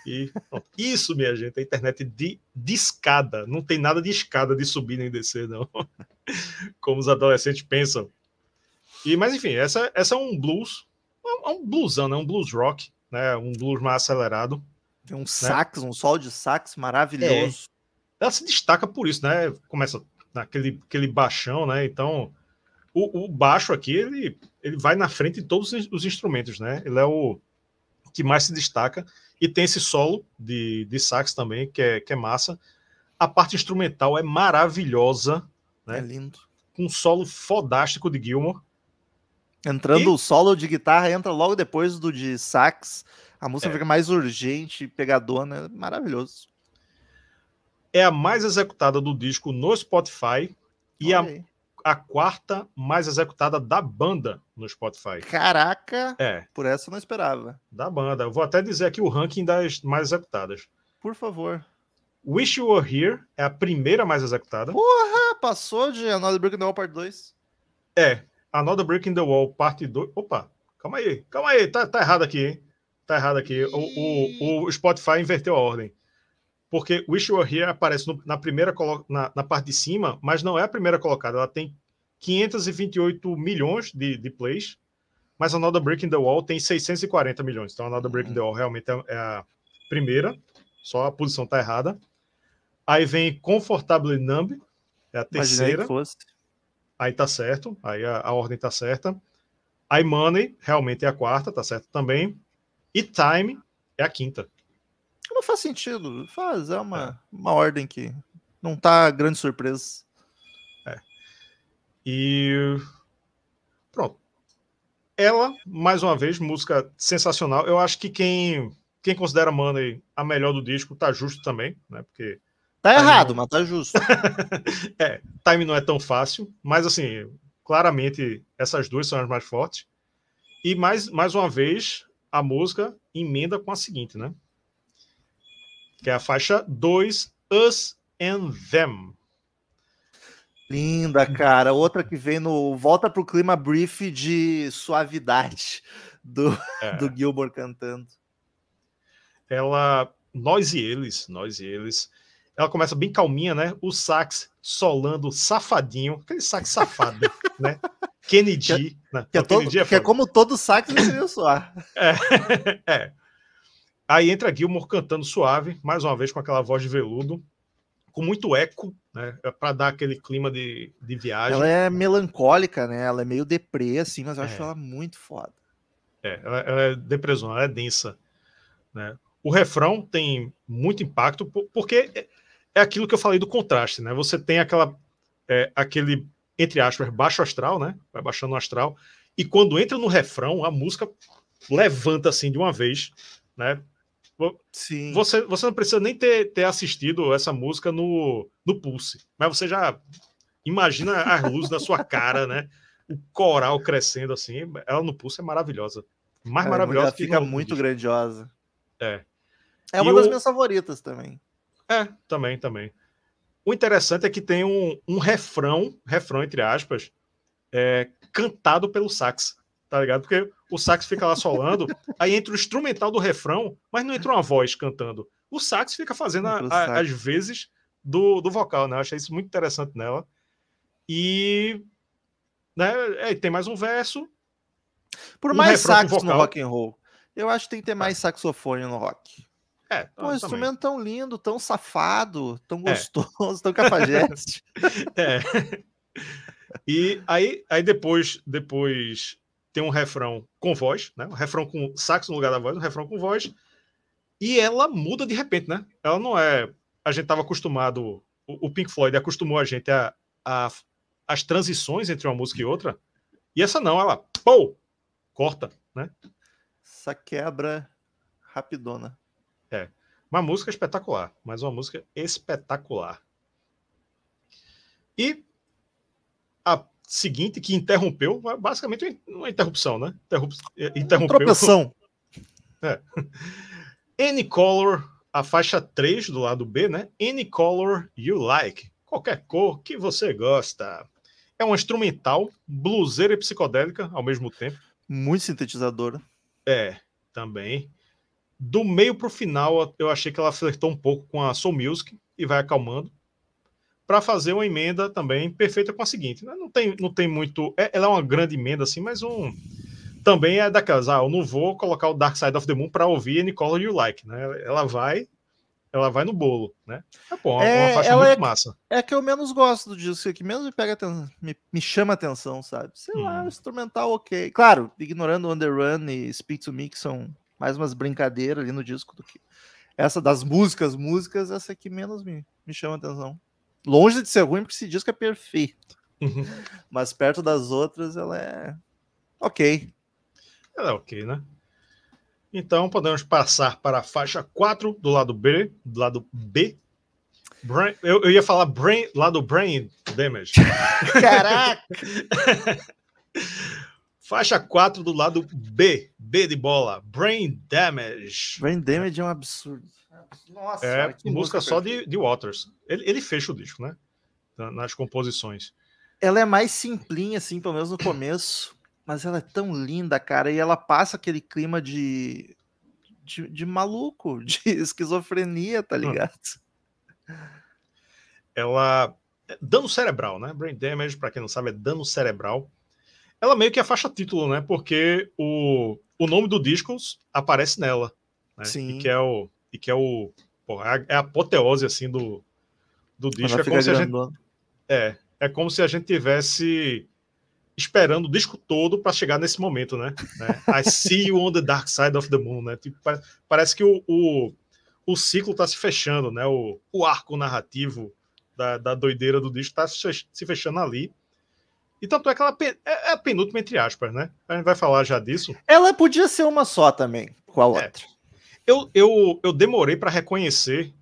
S1: E isso, minha gente, é internet de, de escada. Não tem nada de escada de subir nem descer, não. Como os adolescentes pensam. E, mas enfim, essa, essa é um blues, é um bluesão, né? um blues rock, né? um blues mais acelerado.
S2: Tem um né? sax, um sol de sax maravilhoso.
S1: É. Ela se destaca por isso, né? Começa naquele aquele baixão, né? Então, o, o, baixo aqui, ele, ele vai na frente de todos os instrumentos, né? Ele é o que mais se destaca. E tem esse solo de, de sax também, que é, que é massa. A parte instrumental é maravilhosa. Né?
S2: É lindo.
S1: Com um solo fodástico de Gilmore.
S2: Entrando e... o solo de guitarra, entra logo depois do de sax. A música é. fica mais urgente, pegadona. É maravilhoso.
S1: É a mais executada do disco no Spotify. E a, a quarta mais executada da banda no Spotify.
S2: Caraca!
S1: É.
S2: Por essa eu não esperava.
S1: Da banda. Eu vou até dizer aqui o ranking das mais executadas.
S2: Por favor.
S1: Wish You Were Here é a primeira mais executada.
S2: Porra! Passou de Another Brick in the Wall Part 2.
S1: É. Another Brick in the Wall Parte 2. Opa! Calma aí. Calma aí. Tá, tá errado aqui, hein? Tá errado aqui. O, o, o Spotify inverteu a ordem porque Wish You Were Here aparece no, na primeira na, na, parte de cima, mas não é a primeira colocada. Ela tem 528 milhões de, de plays, mas a Another Brick in the Wall tem 640 milhões. Então a Another Brick in the Wall realmente é, é a primeira, só a posição tá errada. Aí vem Comfortably Numb, é a terceira. Aí tá certo, aí a, a ordem tá certa. Aí Money realmente é a quarta, tá certo também. E Time é a quinta.
S2: Não faz sentido. Faz, é uma, é. uma ordem que não tá grande surpresa.
S1: É. E pronto. ela, mais uma vez, música sensacional. Eu acho que quem, quem considera Money a melhor do disco tá justo também, né? Porque.
S2: Tá errado, não... mas tá justo.
S1: é, time não é tão fácil, mas assim, claramente essas duas são as mais fortes. E mais, mais uma vez, a música emenda com a seguinte, né? Que é a faixa 2, Us and Them.
S2: Linda, cara. Outra que vem no. Volta pro clima brief de suavidade do, é. do Gilmore cantando.
S1: Ela. Nós e eles, nós e eles. Ela começa bem calminha, né? O sax solando safadinho, aquele sax safado, né? Kennedy.
S2: Que, né? que, é, todo, é, que é, como todo sax deveria soar.
S1: É, é. Aí entra Gilmore cantando suave, mais uma vez com aquela voz de veludo, com muito eco, né? É para dar aquele clima de, de viagem.
S2: Ela é melancólica, né? Ela é meio deprê, assim, mas eu acho é. ela muito foda.
S1: É, ela, ela é depressão, ela é densa. Né? O refrão tem muito impacto, porque é, é aquilo que eu falei do contraste, né? Você tem aquela, é, aquele, entre aspas, baixo astral, né? Vai baixando o astral, e quando entra no refrão, a música levanta assim de uma vez, né? Sim. Você, você não precisa nem ter, ter assistido essa música no, no Pulse, mas você já imagina as luzes na sua cara, né? O coral crescendo assim. Ela no Pulse é maravilhosa. Mais é, maravilhosa
S2: que fica muito disco. grandiosa.
S1: É.
S2: É uma e das o... minhas favoritas também.
S1: É, também, também. O interessante é que tem um, um refrão, refrão entre aspas, é, cantado pelo sax tá ligado? Porque o sax fica lá solando, aí entra o instrumental do refrão, mas não entra uma voz cantando. O sax fica fazendo a, a, as vezes do, do vocal, né? Eu achei isso muito interessante nela. E né, é, tem mais um verso.
S2: Por um mais sax no rock and roll, eu acho que tem que ter mais é. saxofone no rock.
S1: É,
S2: um instrumento tão lindo, tão safado, tão é. gostoso, é. tão cafajeste.
S1: é. E aí, aí depois, depois tem um refrão com voz, né? Um refrão com sax no lugar da voz, um refrão com voz. E ela muda de repente, né? Ela não é. A gente estava acostumado. O, Pink Floyd acostumou a gente a, a, as transições entre uma música e outra. E essa não, ela pô, corta, né?
S2: Essa quebra rapidona.
S1: É. Uma música espetacular, mas uma música espetacular. E a seguinte que interrompeu, basicamente uma interrupção, né? Interrup é, interrompeu.
S2: Tropeção.
S1: É. Any color, a faixa 3 do lado B, né? Any color you like. Qualquer cor que você gosta. É uma instrumental, bluseira e psicodélica ao mesmo tempo.
S2: Muito sintetizadora.
S1: É, também. Do meio para o final, eu achei que ela flertou um pouco com a Soul Music e vai acalmando para fazer uma emenda também perfeita com a seguinte. Né? Não tem, não tem muito. É, ela é uma grande emenda, assim, mas um. Também é daquelas, ah, eu não vou colocar o Dark Side of the Moon para ouvir Any Color You Like, né? Ela vai, ela vai no bolo, né? É bom, é, uma faixa muito
S2: é,
S1: massa.
S2: É que eu menos gosto do disco, que menos me pega atenção, me, me chama atenção, sabe? Sei hum. lá, instrumental ok. Claro, ignorando The Run e Speak To Me, que são mais umas brincadeiras ali no disco do que essa das músicas, músicas, essa que menos me, me chama atenção. Longe de ser ruim, porque esse disco é perfeito. Uhum. Mas perto das outras, ela é ok.
S1: Ela é ok, né? Então podemos passar para a faixa 4 do lado B, do lado B. Brain, eu, eu, ia falar brain, lado Brain Damage.
S2: Caraca!
S1: faixa 4 do lado B, B de bola, Brain Damage.
S2: Brain Damage é um absurdo.
S1: Nossa, é música, música só de, de Waters. Ele, ele fecha o disco, né? Nas composições.
S2: Ela é mais simplinha, assim, pelo menos no começo, mas ela é tão linda, cara, e ela passa aquele clima de, de, de maluco, de esquizofrenia, tá hum. ligado?
S1: Ela. É dano cerebral, né? Brain damage, para quem não sabe, é dano cerebral. Ela meio que é faixa título, né? Porque o, o nome do disco aparece nela. Né? Sim. E que é o e que é o pô, é, a, é a apoteose assim do, do disco. É como, se a gente, é, é como se a gente tivesse esperando o disco todo para chegar nesse momento, né? né? I see you on the dark side of the moon, né? Tipo, parece que o, o, o ciclo está se fechando, né? O, o arco narrativo da, da doideira do disco está se fechando ali. E tanto é que ela é, é a penúltima, entre aspas, né? A gente vai falar já disso.
S2: Ela podia ser uma só também, com a é. outra. É.
S1: Eu, eu, eu demorei para reconhecer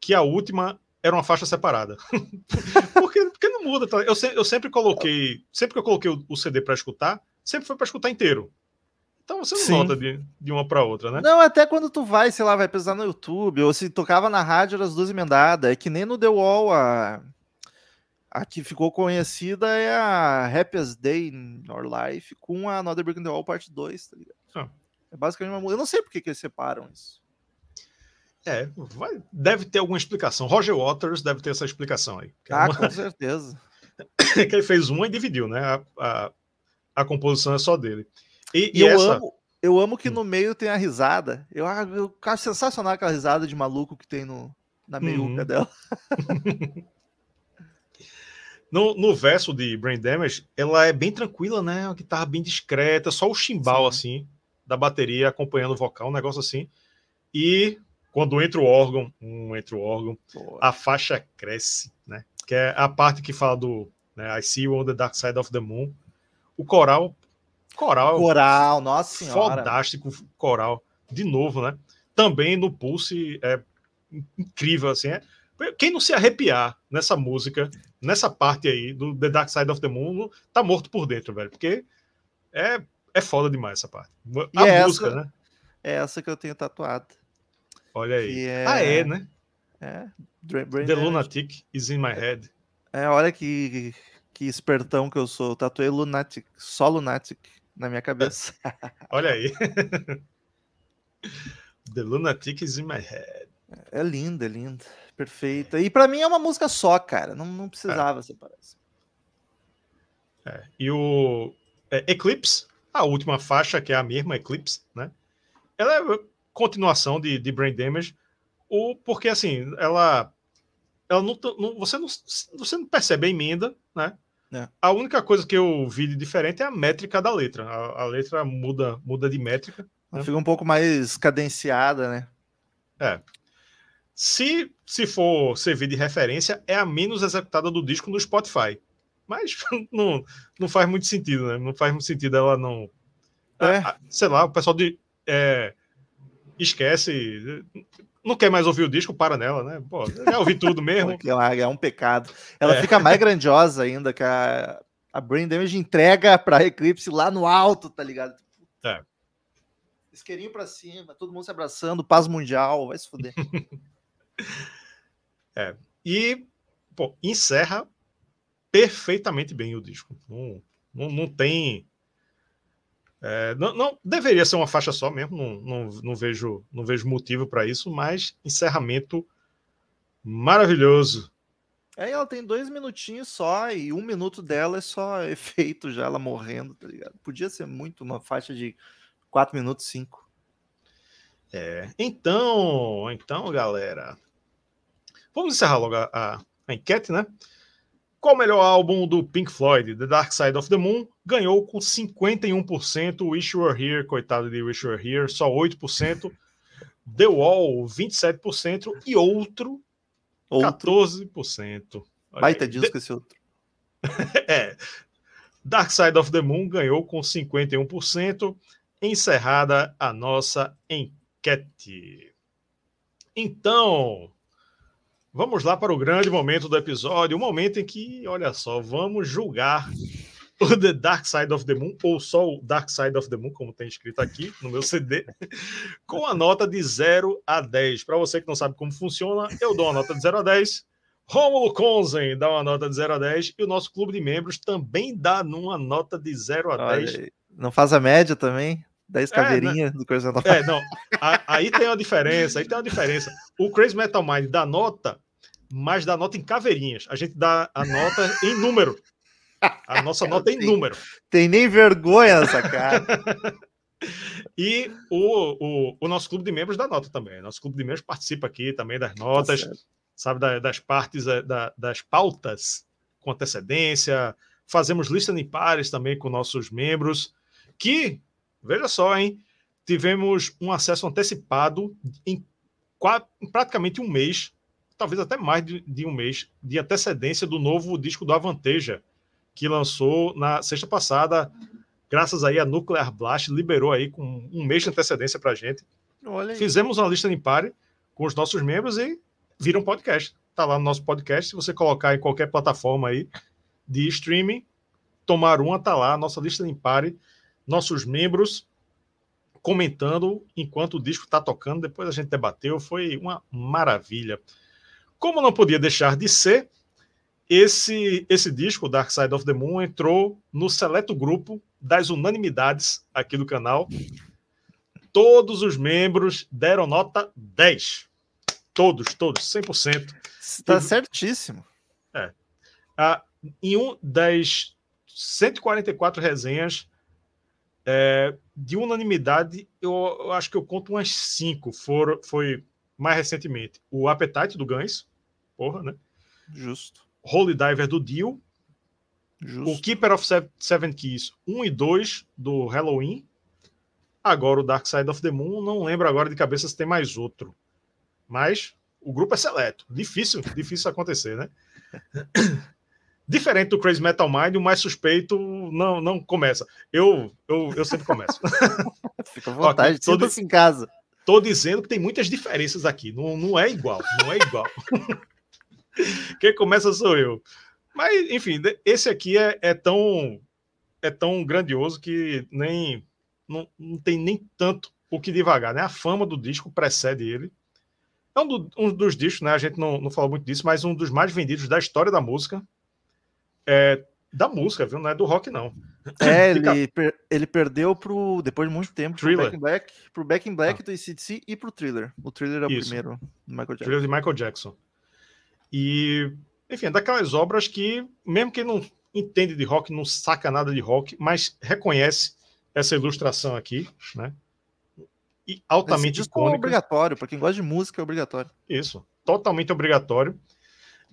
S1: que a última era uma faixa separada. porque, porque não muda. Tá? Eu, eu sempre coloquei. Sempre que eu coloquei o, o CD para escutar, sempre foi para escutar inteiro. Então você não Sim. nota de, de uma para outra, né?
S2: Não, até quando tu vai, sei lá, vai pesar no YouTube, ou se tocava na rádio, as duas emendadas. É que nem no The Wall, a, a que ficou conhecida é a Happiest Day in Your Life com a Another Brick in the Wall parte 2, tá ligado? Ah. É basicamente uma música. Eu não sei por que, eles separam isso.
S1: É, vai, deve ter alguma explicação. Roger Waters deve ter essa explicação aí.
S2: É ah, uma... com certeza.
S1: que ele fez uma e dividiu, né? A, a, a composição é só dele.
S2: E, e, e eu, essa... amo, eu amo que hum. no meio tem a risada. Eu, eu acho sensacional aquela risada de maluco que tem no, na meiuca uhum. dela.
S1: no, no verso de Brain Damage, ela é bem tranquila, né? Uma guitarra bem discreta, só o chimbal, Sim. assim, da bateria acompanhando o vocal, um negócio assim. E quando entra o órgão, um entra o órgão, a faixa cresce, né? Que é a parte que fala do né, I See You on the Dark Side of the Moon. O coral Coral.
S2: Coral, nossa senhora.
S1: Fantástico coral. De novo, né? Também no Pulse é incrível, assim. É... Quem não se arrepiar nessa música, nessa parte aí do The Dark Side of the Moon, tá morto por dentro, velho. Porque é, é foda demais essa parte.
S2: A e música, essa, né? É essa que eu tenho tatuado.
S1: Olha aí. É... Ah, é, né?
S2: É.
S1: The Lunatic is in my head.
S2: É, olha que, que espertão que eu sou. tatuei Lunatic, só Lunatic na minha cabeça.
S1: Olha aí. The Lunatic is in my head.
S2: É linda, é linda. Perfeita. E para mim é uma música só, cara. Não, não precisava é. separar isso.
S1: É. E o é, Eclipse, a última faixa, que é a mesma Eclipse, né? Ela é continuação de, de Brain Damage, ou porque assim, ela, ela não, não, você não você não percebe a emenda, né? É. A única coisa que eu vi de diferente é a métrica da letra. A, a letra muda, muda de métrica.
S2: Né? Fica um pouco mais cadenciada, né?
S1: É. Se, se for servir de referência, é a menos executada do disco no Spotify. Mas não, não faz muito sentido, né? Não faz muito sentido ela não. É. A, a, sei lá, o pessoal de, é, esquece não quer mais ouvir o disco, para nela, né? Pô, já ouvi tudo mesmo.
S2: é, é um pecado. Ela é. fica mais grandiosa ainda, que a, a Brain Damage entrega pra Eclipse lá no alto, tá ligado? É. Isqueirinho pra cima, todo mundo se abraçando, paz mundial, vai se fuder.
S1: é. E, pô, encerra perfeitamente bem o disco. Não, não, não tem é, não, não, deveria ser uma faixa só mesmo, não, não, não vejo, não vejo motivo para isso, mas encerramento maravilhoso.
S2: É, ela tem dois minutinhos só, e um minuto dela é só efeito já, ela morrendo, tá ligado? Podia ser muito uma faixa de quatro minutos, cinco.
S1: É, então, então, galera, vamos encerrar logo a, a, a enquete, né? Qual o melhor álbum do Pink Floyd? The Dark Side of the Moon ganhou com 51%. Wish You Were Here, coitado de Wish You Were Here, só 8%. The Wall, 27%. E outro, outro. 14%.
S2: Olha Baita disco esse outro.
S1: é. Dark Side of the Moon ganhou com 51%. Encerrada a nossa enquete. Então, Vamos lá para o grande momento do episódio, o momento em que, olha só, vamos julgar o The Dark Side of the Moon, ou só o Dark Side of the Moon, como tem escrito aqui no meu CD, com a nota de 0 a 10. Para você que não sabe como funciona, eu dou uma nota de 0 a 10. Rômulo Konzen dá uma nota de 0 a 10 e o nosso clube de membros também dá uma nota de 0 a Olha, 10.
S2: Não faz a média também? 10 caveirinhas é, né? do Crazy Metal
S1: Mind. É, não. Aí tem uma diferença, aí tem uma diferença. O Crazy Metal Mind dá nota mas dá nota em caveirinhas. A gente dá a nota em número. A nossa nota é em número.
S2: Tem nem vergonha essa cara.
S1: e o, o, o, nosso clube de membros dá nota também. Nosso clube de membros participa aqui também das notas, tá sabe, da, das partes, eh, da, das pautas com antecedência. Fazemos lista em pares também com nossos membros, que, veja só, hein, tivemos um acesso antecipado em, em praticamente um mês talvez até mais de, de, um mês de antecedência do novo disco do Avanteja, que lançou na sexta passada, graças aí a Nuclear Blast, liberou aí com um mês de antecedência pra gente. Fizemos uma lista em pare com os nossos membros e vira um podcast. Tá lá no nosso podcast, se você colocar em qualquer plataforma aí de streaming, tomar uma tá lá, nossa lista em pare, nossos membros comentando enquanto o disco está tocando. Depois a gente debateu, foi uma maravilha. Como não podia deixar de ser, esse, esse disco, Dark Side of the Moon, entrou no seleto grupo das unanimidades aqui do canal. Todos os membros deram nota 10. Todos, todos, 100%.
S2: Está certíssimo.
S1: É. Ah, em um das 144 resenhas, é, de unanimidade, eu, eu, acho que eu conto umas cinco. For, foi mais recentemente o Appetite do Gans, porra, né?
S2: Justo.
S1: Holy Diver do Dio. Justo. O Keeper of Seven Keys 1 e 2 do Halloween. Agora o Dark Side of the Moon. Não lembro agora de cabeça se tem mais outro. Mas o grupo é seleto. Difícil, difícil acontecer, né? Diferente do Crazy Metal Mind, o mais suspeito não, não começa. Eu, eu, eu sempre começo.
S2: Fica à vontade, sinta em casa.
S1: Tô dizendo que tem muitas diferenças aqui. Não, não é igual, não é igual. Quem começa sou eu. Mas, enfim, esse aqui é, é, tão é tão grandioso que nem não, não tem nem tanto o que devagar, né? A fama do disco precede ele. É um, do, um dos discos, né? A gente não, não falou muito disso, mas um dos mais vendidos da história da música é, da música, viu? Não é do rock, não.
S2: É, ele, per, ele perdeu pro, depois de muito tempo, pro Back in Black, pro Back in Black ah. do ACDC e pro Thriller. O Thriller é o Isso. primeiro,
S1: Michael Jackson. Thriller de Michael Jackson. E, enfim, é daquelas obras que, mesmo quem não entende de rock, não saca nada de rock, mas reconhece essa ilustração aqui, né? E altamente Esse
S2: é icônica. É obrigatório, para quem gosta de música é obrigatório.
S1: Isso, totalmente obrigatório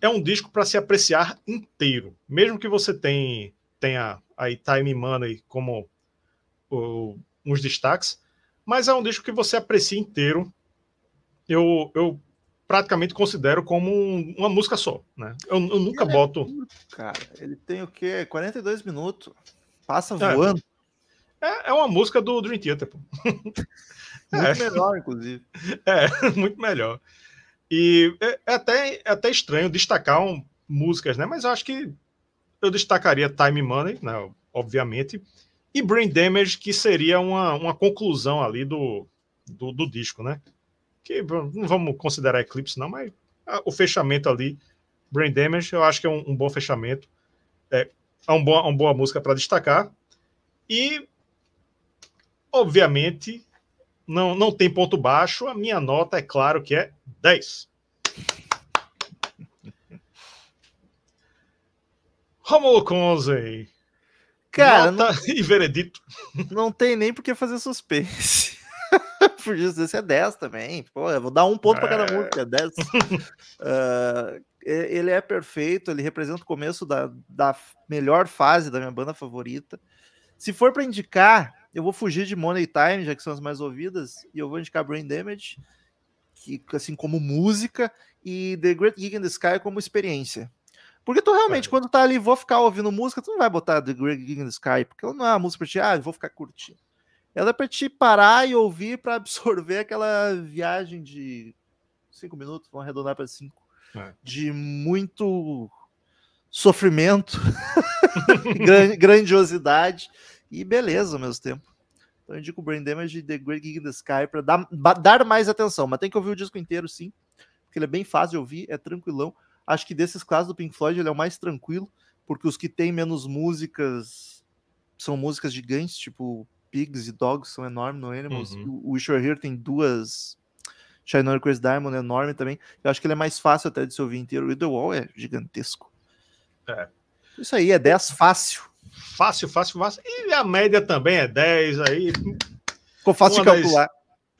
S1: é um disco para se apreciar inteiro. Mesmo que você tenha, tenha aí Time Money como o, uns destaques, mas é um disco que você aprecia inteiro. Eu, eu praticamente considero como um, uma música só, né? Eu, eu nunca é boto.
S2: É cara, ele tem o quê? 42 minutos. Passa é. voando.
S1: É, é uma música do Dream Theater, pô.
S2: Muito é. melhor, inclusive.
S1: É, muito melhor. E é, é até, é até estranho destacar um, músicas, né? Mas eu acho que eu destacaria Time Money, né? Obviamente, e Brain Damage, que seria uma, uma conclusão ali do, do, do disco, né? Que não vamos considerar Eclipse, não, mas o fechamento ali, Brain Damage, eu acho que é um, um bom fechamento. É, é um uma boa música para destacar. E, obviamente, não, não tem ponto baixo. A minha nota, é claro que é 10. Romulo Conze.
S2: Cara,
S1: nota não, e veredito.
S2: Não tem nem por que fazer suspense. por isso, esse é 10 também. Pô, eu vou dar um ponto é... para cada música, é 10. uh, ele é perfeito, ele representa o começo da, da melhor fase da minha banda favorita. Se for para indicar, eu vou fugir de Money Time, já que são as mais ouvidas, e eu vou indicar Brain Damage, que assim como música, e The Great Gig in the Sky como experiência. Porque tu realmente, é. quando tá ali, vou ficar ouvindo música, tu não vai botar The Great Gig in the Sky, porque ela não é uma música pra ti, ah, vou ficar curtindo. Ela é pra te parar e ouvir para absorver aquela viagem de cinco minutos, vamos arredondar para cinco, é. de muito sofrimento, grandiosidade e beleza ao mesmo tempo. Então eu indico o Brain Damage e The Great Gig in the Sky para dar, dar mais atenção, mas tem que ouvir o disco inteiro sim, porque ele é bem fácil de ouvir, é tranquilão. Acho que desses clássicos do Pink Floyd ele é o mais tranquilo, porque os que tem menos músicas são músicas gigantes, tipo Pigs e Dogs são enormes no Animals. Uhum. O Wish You're Here tem duas Shine On Crazy Diamond enorme também. Eu acho que ele é mais fácil até de se ouvir inteiro. O The Wall é gigantesco.
S1: É.
S2: Isso aí, é 10 fácil.
S1: Fácil, fácil, fácil. E a média também é 10 aí.
S2: Ficou fácil de calcular.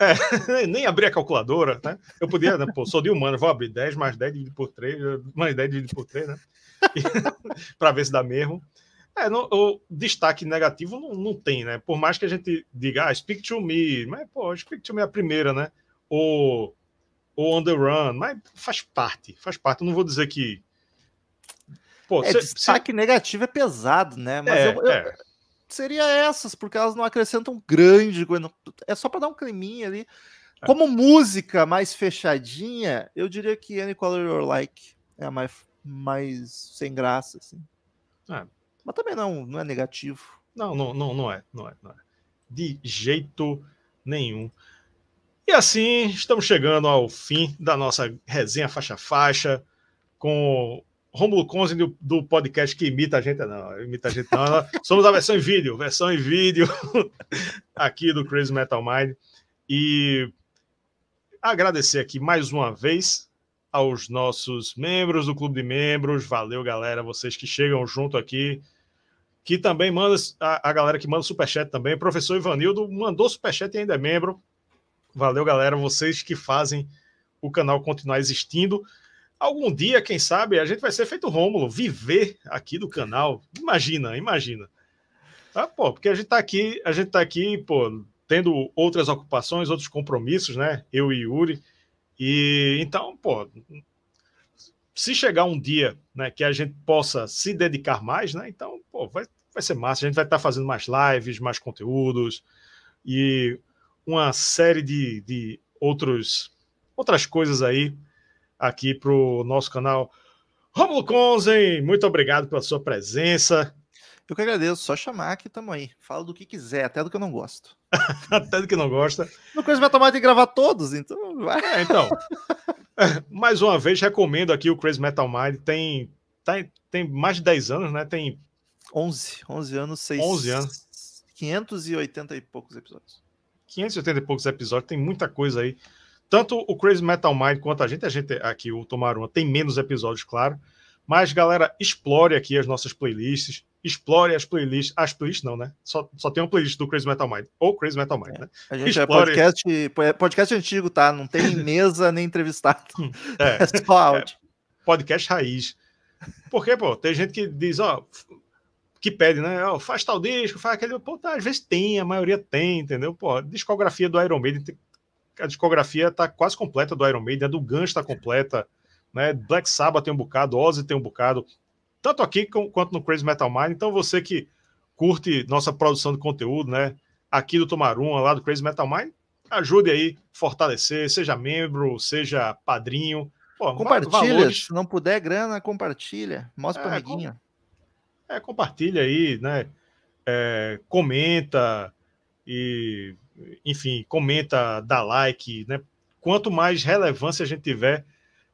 S1: É, nem abrir a calculadora, né? Eu podia, né? Pô, sou de humano, vou abrir 10 mais 10 dividido por 3, mais 10 dividido por 3, né? para ver se dá mesmo. É, no, o destaque negativo não, não tem, né? Por mais que a gente diga, ah, Speak to Me, mas, pô, Speak to Me é a primeira, né? Ou, ou On the Run, mas faz parte, faz parte. Eu não vou dizer que
S2: Pô, é, cê, destaque cê... negativo é pesado, né? Mas é, eu, eu, é. Seria essas, porque elas não acrescentam grande coisa. É só para dar um climinha ali. É. Como música mais fechadinha, eu diria que Any Color Your Like é a mais, mais sem graça, assim. É. Mas também não, não é negativo.
S1: Não, não, não, não é, não é, não é. De jeito nenhum. E assim, estamos chegando ao fim da nossa resenha faixa-faixa com Romulo Conze do, do, podcast que imita a gente, não, imita a gente não. Somos a versão em vídeo, versão em vídeo aqui do Crazy Metal Mind. E agradecer aqui mais uma vez aos nossos membros do Clube de Membros. Valeu, galera, vocês que chegam junto aqui. Que também manda a, a galera que manda superchat também. Professor Ivanildo mandou superchat e ainda é membro. Valeu, galera, vocês que fazem o canal continuar existindo. Algum dia, quem sabe, a gente vai ser feito Rômulo, viver aqui do canal. Imagina, imagina. Ah, pô, porque a gente tá aqui, a gente tá aqui, pô, tendo outras ocupações, outros compromissos, né? Eu e Yuri. E então, pô, se chegar um dia, né, que a gente possa se dedicar mais, né? Então, pô, vai, vai ser massa. A gente vai estar tá fazendo mais lives, mais conteúdos e uma série de, de outros, outras coisas aí aqui para o nosso canal. Romulo Conzen, muito obrigado pela sua presença.
S2: Eu que agradeço, só chamar que tamo aí. Fala do que quiser, até do que eu não gosto.
S1: até do que não gosta.
S2: No coisa vai tomar de gravar todos, então vai.
S1: É, então. mais uma vez, recomendo aqui o Crazy Metal Mind. Tem, tem, tem mais de 10 anos, né? Tem
S2: 11, 11 anos, 6,
S1: 11 anos.
S2: 580 e poucos episódios.
S1: 580 e poucos episódios, tem muita coisa aí. Tanto o Crazy Metal Mind quanto a gente, a gente aqui, o Tomaruma, tem menos episódios, claro. Mas, galera, explore aqui as nossas playlists. Explore as playlists. As playlists não, né? Só, só tem uma playlist do Crazy Metal Mind. Ou Crazy Metal Mind,
S2: é.
S1: né?
S2: A gente é explore... é podcast, podcast antigo, tá? Não tem mesa nem entrevistado. É, é só áudio.
S1: É, podcast raiz. Porque, pô, tem gente que diz, ó, que pede, né? Oh, faz tal disco, faz aquele. Pô, tá, às vezes tem, a maioria tem, entendeu? Pô, discografia do Iron Maiden, a discografia tá quase completa do Iron Maiden, a do Guns está completa, né? Black Sabbath tem um bocado, Ozzy tem um bocado, tanto aqui quanto no Crazy Metal Mind. Então você que curte nossa produção de conteúdo, né? Aqui do Tomaruma, lá do Crazy Metal Mind, ajude aí, fortalecer, seja membro, seja padrinho.
S2: Pô, compartilha, valores. se não puder grana, compartilha, mostra é, para amiguinho.
S1: É, compartilha aí, né? É, comenta e, enfim, comenta, dá like, né? Quanto mais relevância a gente tiver,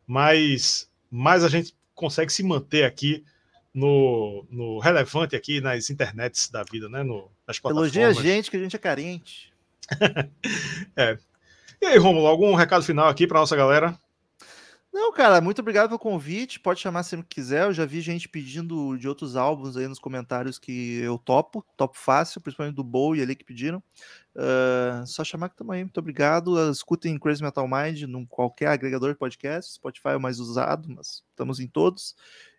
S1: mais, mais a gente consegue se manter aqui no, no relevante aqui nas internets da vida, né? No, nas
S2: plataformas. Elogia a gente que a gente é carente.
S1: é. E aí, Romulo, algum recado final aqui para nossa galera?
S2: Não, cara, muito obrigado pelo convite. Pode chamar sempre que quiser. Eu já vi gente pedindo de outros álbuns aí nos comentários que eu topo, topo fácil, principalmente do Bowie ali que pediram. Uh, só chamar que estamos aí. Muito obrigado. Uh, escutem Crazy Metal Mind num qualquer agregador de podcast. Spotify é o mais usado, mas estamos em todos.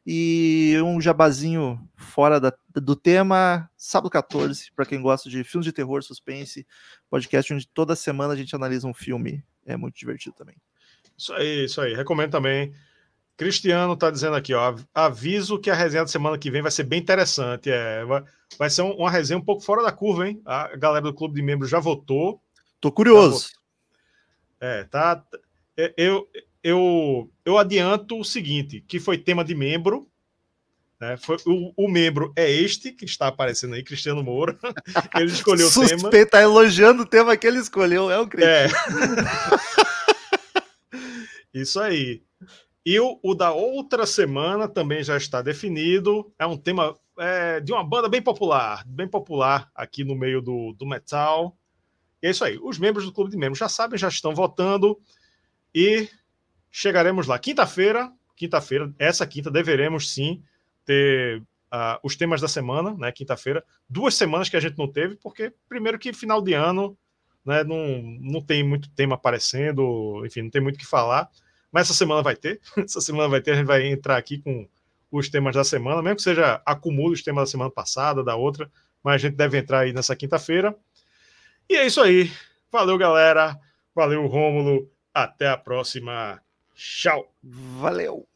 S2: E um jabazinho fora da, do tema, sábado 14, para quem gosta de filmes de terror, suspense, podcast onde toda semana a gente analisa um filme. É muito divertido também.
S1: Isso aí, isso aí. Recomendo também. Cristiano está dizendo aqui, ó, aviso que a resenha da semana que vem vai ser bem interessante. É, vai, vai ser um, uma resenha um pouco fora da curva, hein? A galera do clube de membros já votou.
S2: Tô curioso.
S1: É, tá. É, eu, eu, eu adianto o seguinte, que foi tema de membro. Né? Foi, o, o membro é este que está aparecendo aí, Cristiano Moura. Ele escolheu o tema.
S2: Suspeita, tá elogiando o tema que ele escolheu, é o Cristiano. É.
S1: Isso aí. E o, o, da outra semana também já está definido. É um tema é, de uma banda bem popular, bem popular aqui no meio do, do metal. E é isso aí. Os membros do clube de membros já sabem, já estão votando. E chegaremos lá. Quinta-feira, quinta-feira, essa quinta deveremos sim ter uh, os temas da semana, né? Quinta-feira. Duas semanas que a gente não teve, porque primeiro que final de ano né? Não, não tem muito tema aparecendo, enfim, não tem muito o que falar. Mas essa semana vai ter. Essa semana vai ter, a gente vai entrar aqui com os temas da semana, mesmo que seja acumulo os temas da semana passada, da outra, mas a gente deve entrar aí nessa quinta-feira. E é isso aí. Valeu, galera. Valeu, Rômulo. Até a próxima. Tchau.
S2: Valeu.